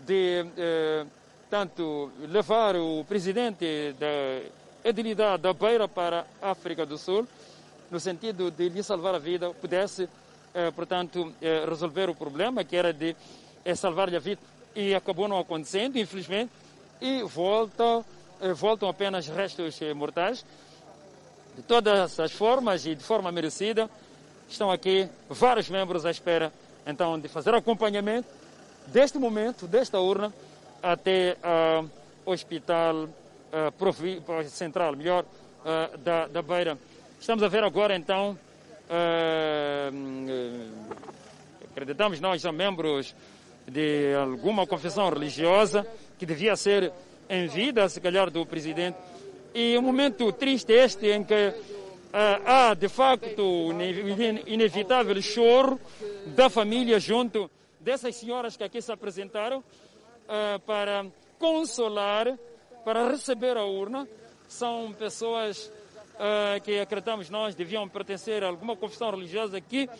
de, eh, tanto, levar o presidente da edilidade da Beira para a África do Sul, no sentido de lhe salvar a vida, pudesse, eh, portanto, eh, resolver o problema, que era de eh, salvar-lhe a vida, e acabou não acontecendo, infelizmente, e volta voltam apenas restos mortais. De todas as formas e de forma merecida, estão aqui vários membros à espera, então, de fazer acompanhamento deste momento, desta urna, até o uh, Hospital uh, Central, melhor, uh, da, da Beira. Estamos a ver agora, então, acreditamos nós, são membros de alguma confissão religiosa que devia ser em vida, se calhar, do presidente. E um momento triste este em que há, de facto, inevitável choro da família junto dessas senhoras que aqui se apresentaram uh, para consolar, para receber a urna. São pessoas uh, que acreditamos nós deviam pertencer a alguma confissão religiosa que uh,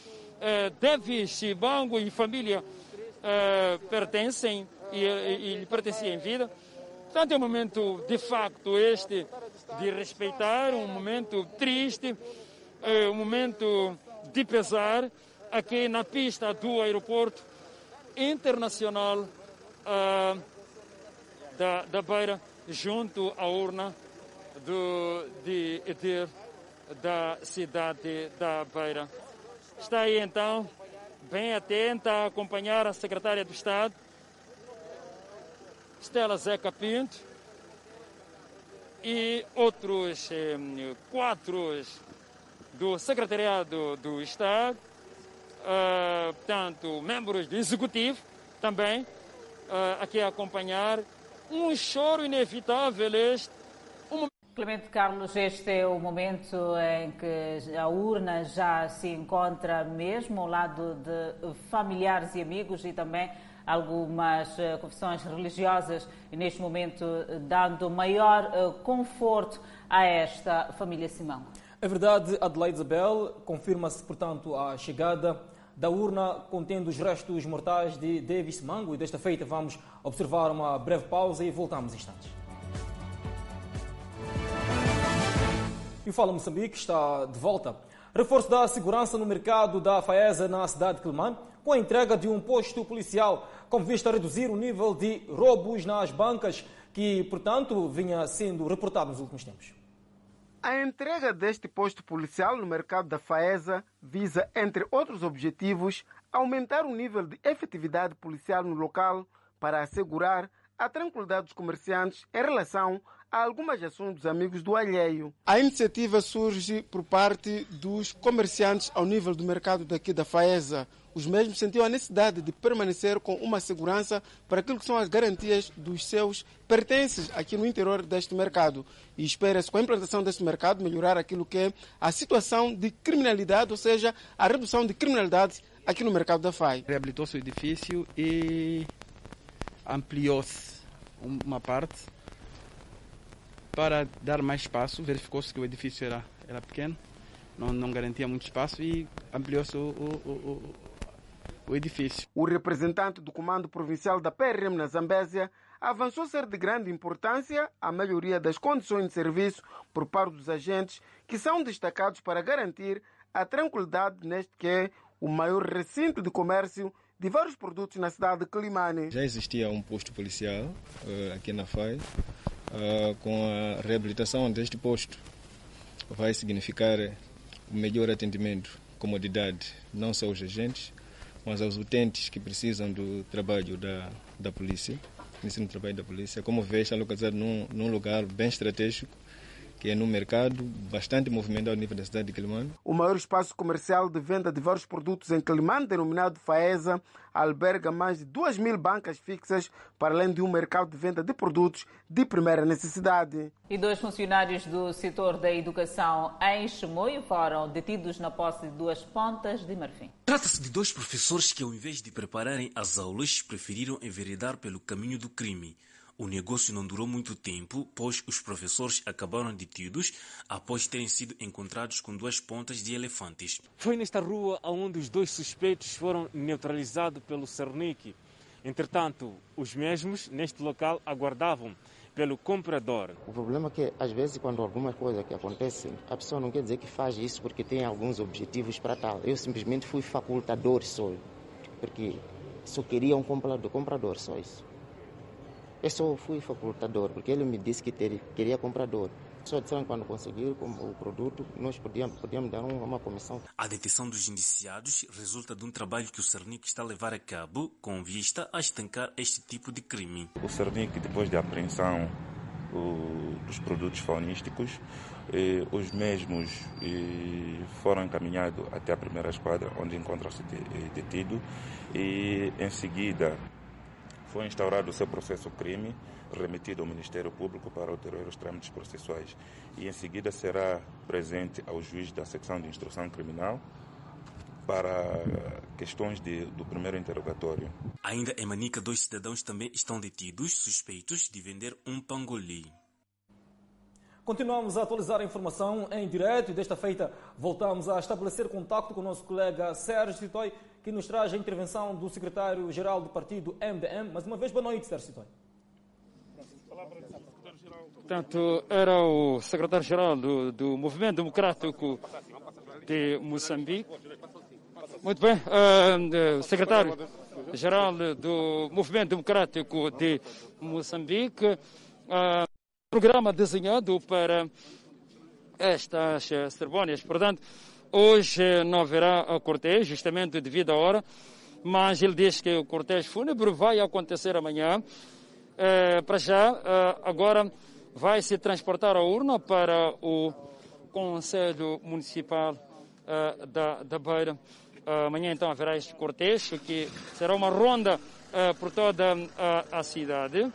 Davis, Chibango e família uh, pertencem e, e, e pertenciam em vida. Portanto, é um momento de facto este de respeitar, um momento triste, um momento de pesar aqui na pista do aeroporto internacional uh, da, da Beira, junto à urna do, de Edir da cidade da Beira. Está aí então, bem atenta a acompanhar a secretária do Estado, Stella Zeca Pinto, e outros eh, quatro do Secretariado do Estado, uh, portanto, membros do Executivo também, uh, aqui a acompanhar um choro inevitável este. Um... Clemente Carlos, este é o momento em que a urna já se encontra mesmo ao lado de familiares e amigos e também algumas eh, confissões religiosas e neste momento dando maior eh, conforto a esta família Simão. É verdade, Adelaide Isabel, confirma-se, portanto, a chegada da urna contendo os restos mortais de Davis Mango. E desta feita vamos observar uma breve pausa e voltamos instantes. E o Fala Moçambique está de volta. Reforço da segurança no mercado da Faesa na cidade de Quelimane, com a entrega de um posto policial, com vista a reduzir o nível de roubos nas bancas, que, portanto, vinha sendo reportado nos últimos tempos. A entrega deste posto policial no mercado da Faesa visa, entre outros objetivos, aumentar o nível de efetividade policial no local para assegurar a tranquilidade dos comerciantes em relação a algumas ações dos amigos do alheio. A iniciativa surge por parte dos comerciantes ao nível do mercado daqui da Faesa. Os mesmos sentiam a necessidade de permanecer com uma segurança para aquilo que são as garantias dos seus pertences aqui no interior deste mercado. E espera-se, com a implantação deste mercado, melhorar aquilo que é a situação de criminalidade, ou seja, a redução de criminalidade aqui no mercado da FAI. Reabilitou-se o edifício e ampliou-se uma parte para dar mais espaço. Verificou-se que o edifício era, era pequeno, não, não garantia muito espaço e ampliou-se o, o, o, o edifício. O representante do Comando Provincial da PRM na Zambésia avançou ser de grande importância a melhoria das condições de serviço por parte dos agentes que são destacados para garantir a tranquilidade neste que é o maior recinto de comércio de vários produtos na cidade de Climane. Já existia um posto policial uh, aqui na FAI. Uh, com a reabilitação deste posto vai significar o melhor atendimento, comodidade, não só aos agentes, mas aos utentes que precisam do trabalho da, da polícia, do trabalho da polícia. Como vê, está localizado num, num lugar bem estratégico, que é no mercado, bastante movimentado ao nível da cidade de Quelimane. O maior espaço comercial de venda de vários produtos em Quelimane, denominado FAESA, alberga mais de 2 mil bancas fixas, para além de um mercado de venda de produtos de primeira necessidade. E dois funcionários do setor da educação em Chimoio foram detidos na posse de duas pontas de marfim. Trata-se de dois professores que, ao invés de prepararem as aulas, preferiram enveredar pelo caminho do crime. O negócio não durou muito tempo, pois os professores acabaram detidos após terem sido encontrados com duas pontas de elefantes. Foi nesta rua onde os dois suspeitos foram neutralizados pelo Cernic. Entretanto, os mesmos, neste local, aguardavam pelo comprador. O problema é que, às vezes, quando alguma coisa que acontece, a pessoa não quer dizer que faz isso porque tem alguns objetivos para tal. Eu simplesmente fui facultador só, porque só queria um comprador, comprador só isso. Eu só fui facultador, porque ele me disse que ter, queria comprador. Só disseram que quando conseguir o produto, nós podíamos, podíamos dar uma comissão. A detenção dos indiciados resulta de um trabalho que o Cernic está a levar a cabo com vista a estancar este tipo de crime. O Cernic, depois da apreensão o, dos produtos faunísticos, eh, os mesmos eh, foram encaminhados até a primeira esquadra, onde encontra-se detido, e em seguida foi instaurado o seu processo crime, remetido ao Ministério Público para alterar os trâmites processuais e em seguida será presente ao juiz da secção de instrução criminal para questões de, do primeiro interrogatório. Ainda em Manica, dois cidadãos também estão detidos, suspeitos de vender um pangoli. Continuamos a atualizar a informação em direto e desta feita voltamos a estabelecer contato com o nosso colega Sérgio Titoi, que nos traz a intervenção do secretário-geral do partido MDM. Mais uma vez, boa noite, Sérgio Titoi. Portanto, era o secretário-geral do, do Movimento Democrático de Moçambique. Muito bem, uh, secretário-geral do Movimento Democrático de Moçambique. Uh, programa desenhado para estas cerimônias. Portanto, hoje não haverá a cortejo, justamente devido à hora, mas ele diz que o cortejo fúnebre vai acontecer amanhã. É, para já, é, agora vai se transportar a urna para o Conselho Municipal é, da, da Beira. amanhã, então, haverá este cortejo, que será uma ronda por toda a, cidade.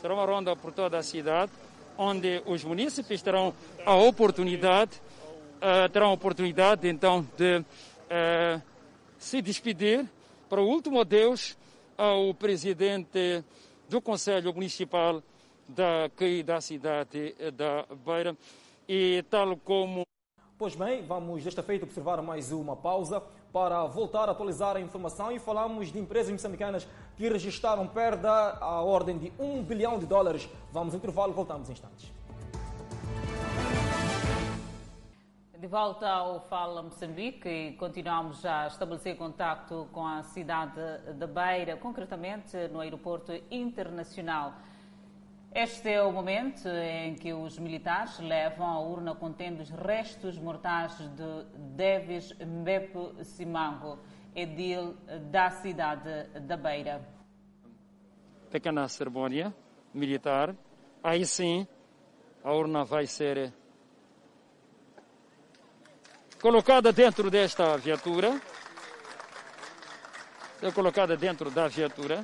Será uma ronda por toda a cidade onde os municípios terão a oportunidade, uh, terão a oportunidade então de uh, se despedir para o último adeus ao presidente do Conselho Municipal daqui da cidade da Beira e tal como Pois bem, vamos desta feita observar mais uma pausa para voltar a atualizar a informação e falamos de empresas moçambicanas que registraram perda à ordem de 1 bilhão de dólares. Vamos ao intervalo, voltamos em instantes. De volta ao Fala Moçambique e continuamos a estabelecer contato com a cidade da Beira, concretamente no aeroporto internacional. Este é o momento em que os militares levam a urna contendo os restos mortais de Davis Mbepo Simango, edil da cidade da Beira. Pequena cerimônia militar. Aí sim, a urna vai ser colocada dentro desta viatura. É colocada dentro da viatura.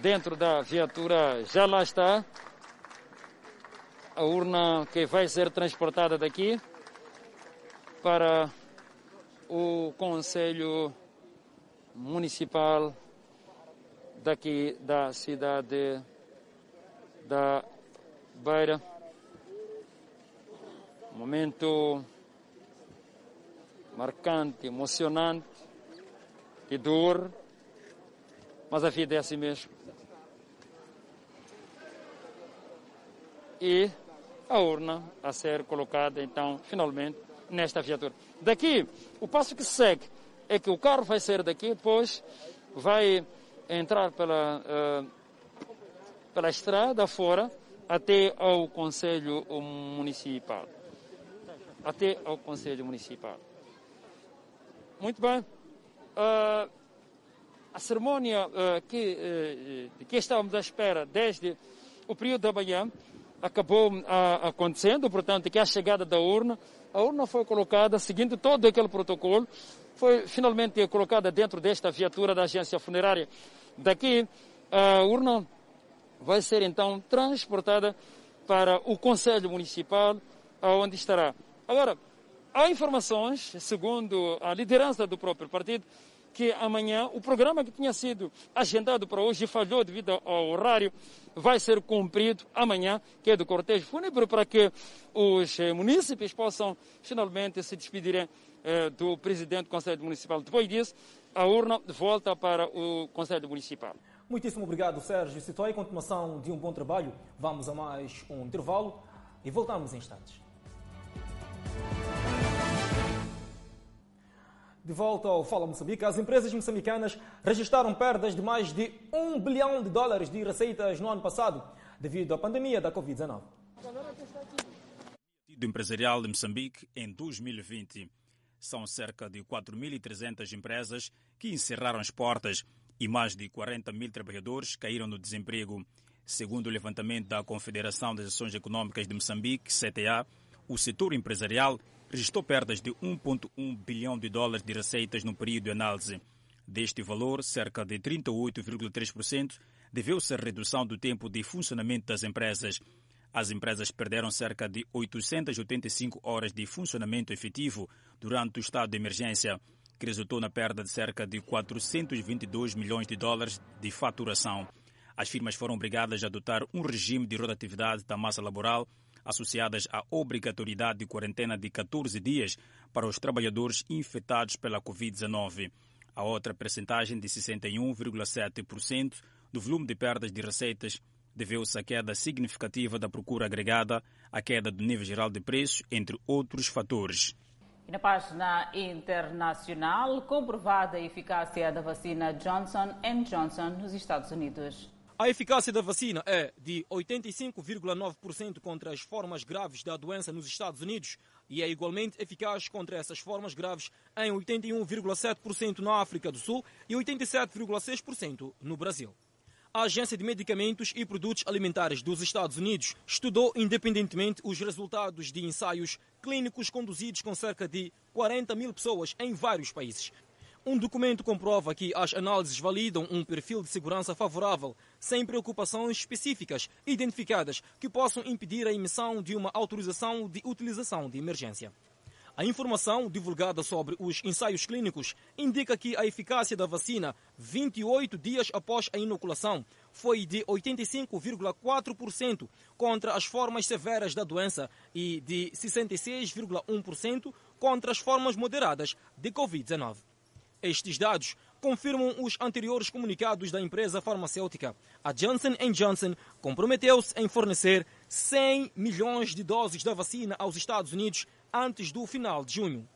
dentro da viatura já lá está a urna que vai ser transportada daqui para o Conselho Municipal daqui da cidade da Beira. Momento marcante, emocionante, de dor, mas a vida é assim mesmo. e a urna a ser colocada, então, finalmente, nesta viatura. Daqui, o passo que segue é que o carro vai sair daqui, depois vai entrar pela, uh, pela estrada fora até ao Conselho Municipal. Até ao Conselho Municipal. Muito bem. Uh, a cerimônia uh, que, uh, que estávamos à espera desde o período da manhã acabou ah, acontecendo, portanto, que a chegada da urna, a urna foi colocada seguindo todo aquele protocolo, foi finalmente colocada dentro desta viatura da agência funerária. Daqui, a urna vai ser então transportada para o Conselho Municipal, onde estará. Agora, há informações, segundo a liderança do próprio partido, que amanhã o programa que tinha sido agendado para hoje falhou devido ao horário, vai ser cumprido amanhã, que é do cortejo fúnebre, para que os eh, munícipes possam finalmente se despedirem eh, do presidente do Conselho Municipal. Depois disso, a urna volta para o Conselho Municipal. Muitíssimo obrigado, Sérgio Citói. Continuação de um bom trabalho. Vamos a mais um intervalo e voltamos em instantes. De volta ao Fala Moçambique, as empresas moçambicanas registraram perdas de mais de 1 bilhão de dólares de receitas no ano passado, devido à pandemia da Covid-19. Do empresarial de Moçambique em 2020. São cerca de 4.300 empresas que encerraram as portas e mais de 40 mil trabalhadores caíram no desemprego. Segundo o levantamento da Confederação das Ações Econômicas de Moçambique, CTA, o setor empresarial registrou perdas de 1,1 bilhão de dólares de receitas no período de análise. Deste valor, cerca de 38,3% deveu-se à redução do tempo de funcionamento das empresas. As empresas perderam cerca de 885 horas de funcionamento efetivo durante o estado de emergência, que resultou na perda de cerca de 422 milhões de dólares de faturação. As firmas foram obrigadas a adotar um regime de rotatividade da massa laboral associadas à obrigatoriedade de quarentena de 14 dias para os trabalhadores infectados pela Covid-19. A outra percentagem de 61,7% do volume de perdas de receitas deveu-se à queda significativa da procura agregada, à queda do nível geral de preços, entre outros fatores. E na página internacional, comprovada a eficácia da vacina Johnson Johnson nos Estados Unidos. A eficácia da vacina é de 85,9% contra as formas graves da doença nos Estados Unidos e é igualmente eficaz contra essas formas graves em 81,7% na África do Sul e 87,6% no Brasil. A Agência de Medicamentos e Produtos Alimentares dos Estados Unidos estudou independentemente os resultados de ensaios clínicos conduzidos com cerca de 40 mil pessoas em vários países. Um documento comprova que as análises validam um perfil de segurança favorável, sem preocupações específicas identificadas que possam impedir a emissão de uma autorização de utilização de emergência. A informação divulgada sobre os ensaios clínicos indica que a eficácia da vacina 28 dias após a inoculação foi de 85,4% contra as formas severas da doença e de 66,1% contra as formas moderadas de Covid-19. Estes dados confirmam os anteriores comunicados da empresa farmacêutica. A Johnson Johnson comprometeu-se em fornecer 100 milhões de doses da vacina aos Estados Unidos antes do final de junho.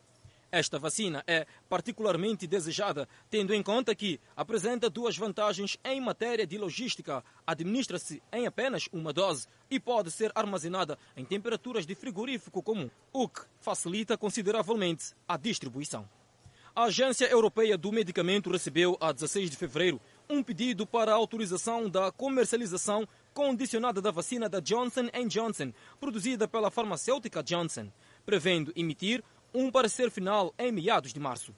Esta vacina é particularmente desejada, tendo em conta que apresenta duas vantagens em matéria de logística. Administra-se em apenas uma dose e pode ser armazenada em temperaturas de frigorífico comum, o que facilita consideravelmente a distribuição. A Agência Europeia do Medicamento recebeu, a 16 de fevereiro, um pedido para autorização da comercialização condicionada da vacina da Johnson Johnson, produzida pela farmacêutica Johnson, prevendo emitir um parecer final em meados de março.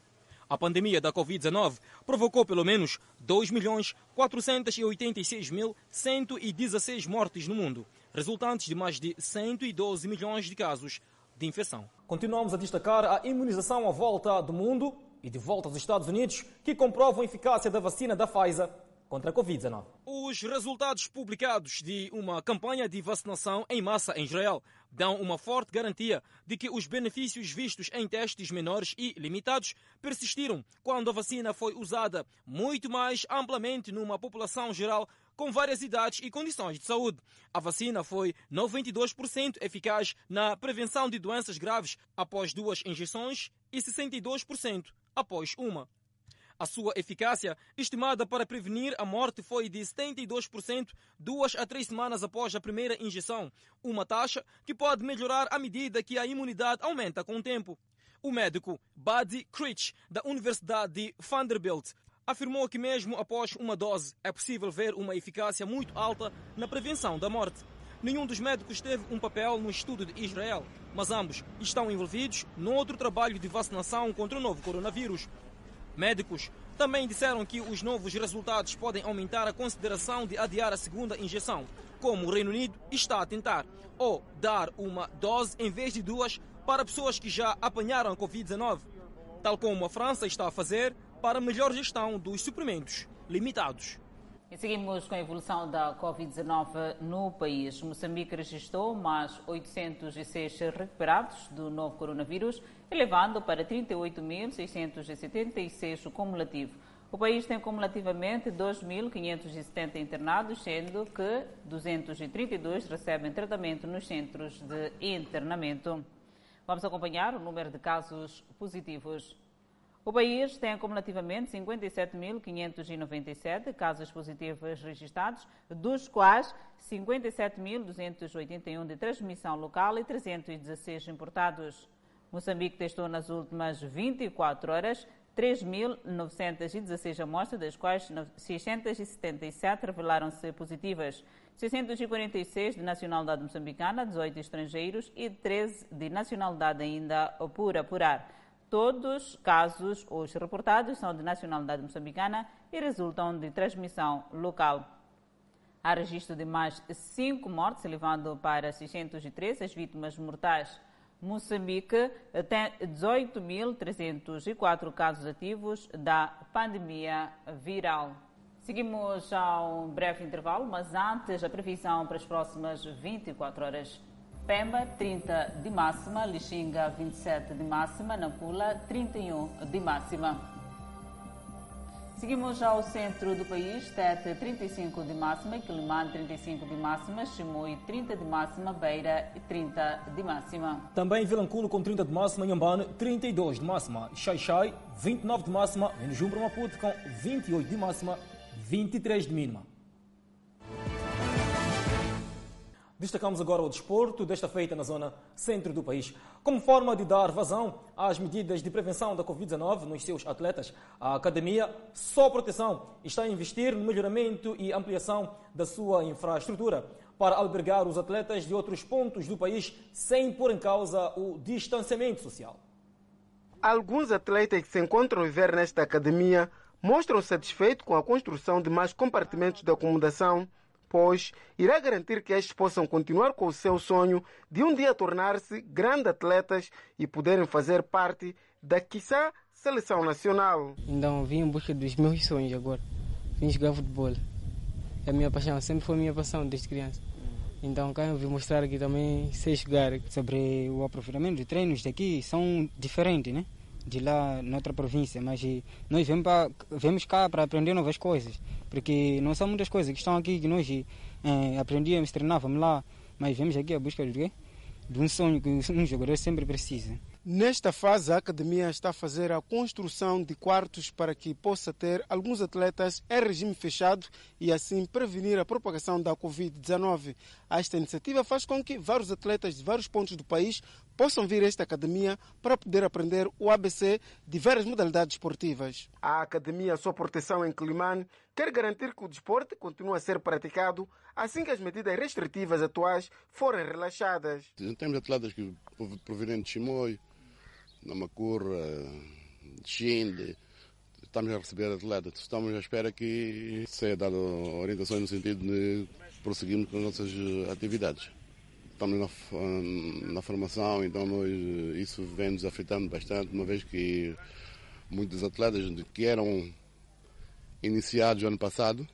A pandemia da Covid-19 provocou pelo menos 2.486.116 mortes no mundo, resultantes de mais de 112 milhões de casos de infecção. Continuamos a destacar a imunização à volta do mundo e de volta aos Estados Unidos, que comprovam a eficácia da vacina da Pfizer contra a Covid-19. Os resultados publicados de uma campanha de vacinação em massa em Israel dão uma forte garantia de que os benefícios vistos em testes menores e limitados persistiram quando a vacina foi usada muito mais amplamente numa população geral com várias idades e condições de saúde. A vacina foi 92% eficaz na prevenção de doenças graves após duas injeções e 62% após uma. A sua eficácia, estimada para prevenir a morte, foi de 72% duas a três semanas após a primeira injeção, uma taxa que pode melhorar à medida que a imunidade aumenta com o tempo. O médico Buddy Critch, da Universidade de Vanderbilt, afirmou que mesmo após uma dose é possível ver uma eficácia muito alta na prevenção da morte. Nenhum dos médicos teve um papel no estudo de Israel, mas ambos estão envolvidos no outro trabalho de vacinação contra o novo coronavírus. Médicos também disseram que os novos resultados podem aumentar a consideração de adiar a segunda injeção, como o Reino Unido está a tentar, ou dar uma dose em vez de duas para pessoas que já apanharam a Covid-19, tal como a França está a fazer para melhor gestão dos suprimentos limitados. E seguimos com a evolução da Covid-19 no país. Moçambique registrou mais 806 recuperados do novo coronavírus, elevando para 38.676 o cumulativo. O país tem cumulativamente 2.570 internados, sendo que 232 recebem tratamento nos centros de internamento. Vamos acompanhar o número de casos positivos. O país tem acumulativamente 57.597 casos positivos registrados, dos quais 57.281 de transmissão local e 316 importados. Moçambique testou nas últimas 24 horas 3.916 amostras, das quais 677 revelaram-se positivas. 646 de nacionalidade moçambicana, 18 estrangeiros e 13 de nacionalidade ainda por apurar. Todos casos hoje reportados são de nacionalidade moçambicana e resultam de transmissão local. Há registro de mais 5 mortes, elevando para 613 as vítimas mortais. Moçambique tem 18.304 casos ativos da pandemia viral. Seguimos a um breve intervalo, mas antes a previsão para as próximas 24 horas. Pemba, 30 de máxima, Lixinga, 27 de máxima, Nampula, 31 de máxima. Seguimos ao centro do país, Tete 35 de máxima, Quilimane 35 de máxima, Chimui 30 de máxima, Beira 30 de máxima. Também Vilanculo com 30 de máxima, Inhambane 32 de máxima, Xaixai 29 de máxima, Menujumbra Maputo com 28 de máxima, 23 de mínima. Destacamos agora o desporto, desta feita na zona centro do país. Como forma de dar vazão às medidas de prevenção da Covid-19 nos seus atletas, a Academia Só Proteção está a investir no melhoramento e ampliação da sua infraestrutura para albergar os atletas de outros pontos do país sem pôr em causa o distanciamento social. Alguns atletas que se encontram a viver nesta academia mostram satisfeitos com a construção de mais compartimentos de acomodação pois irá garantir que estes possam continuar com o seu sonho de um dia tornar-se grandes atletas e poderem fazer parte da, quiçá, seleção nacional. Então vim em busca dos meus sonhos agora. Vim jogar futebol. É a minha paixão, sempre foi a minha paixão desde criança. Então cá eu vim mostrar aqui também sei jogar. Sobre o aprofundamento de treinos daqui são diferentes, né? De lá noutra província, mas nós vemos, pra, cá para aprender novas coisas, porque não são muitas coisas que estão aqui que nós é, aprendíamos, treinávamos lá, mas vemos aqui a busca de, de um sonho que um jogador sempre precisa. Nesta fase, a academia está a fazer a construção de quartos para que possa ter alguns atletas em regime fechado e assim prevenir a propagação da Covid-19. Esta iniciativa faz com que vários atletas de vários pontos do país possam vir a esta academia para poder aprender o ABC de várias modalidades esportivas. A Academia Sua Proteção em Climane quer garantir que o desporto continue a ser praticado assim que as medidas restritivas atuais forem relaxadas. Temos atletas que provirem de Chimoio, Namacurra, Xinde, estamos a receber atletas. Estamos à espera que seja dada orientações no sentido de prosseguirmos com as nossas atividades. Estamos na, na formação, então nós, isso vem nos afetando bastante, uma vez que muitos atletas que eram iniciados ano passado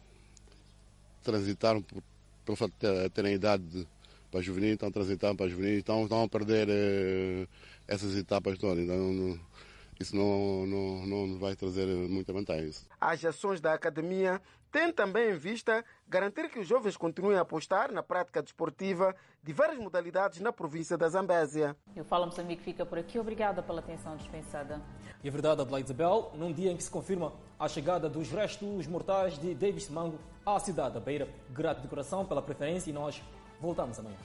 transitaram por, pelo fato de terem idade para juvenil, estão transitando para juvenil, então estão a perder eh, essas etapas todas. Então, isso não, não, não vai trazer muita vantagem. As ações da academia têm também em vista garantir que os jovens continuem a apostar na prática desportiva de várias modalidades na província da Zambésia. Eu falo Moçambique fica por aqui. Obrigada pela atenção dispensada. E a verdade, Adelaide Isabel, num dia em que se confirma a chegada dos restos mortais de Davis Mango à cidade da Beira. Grato de coração pela preferência e nós voltamos amanhã.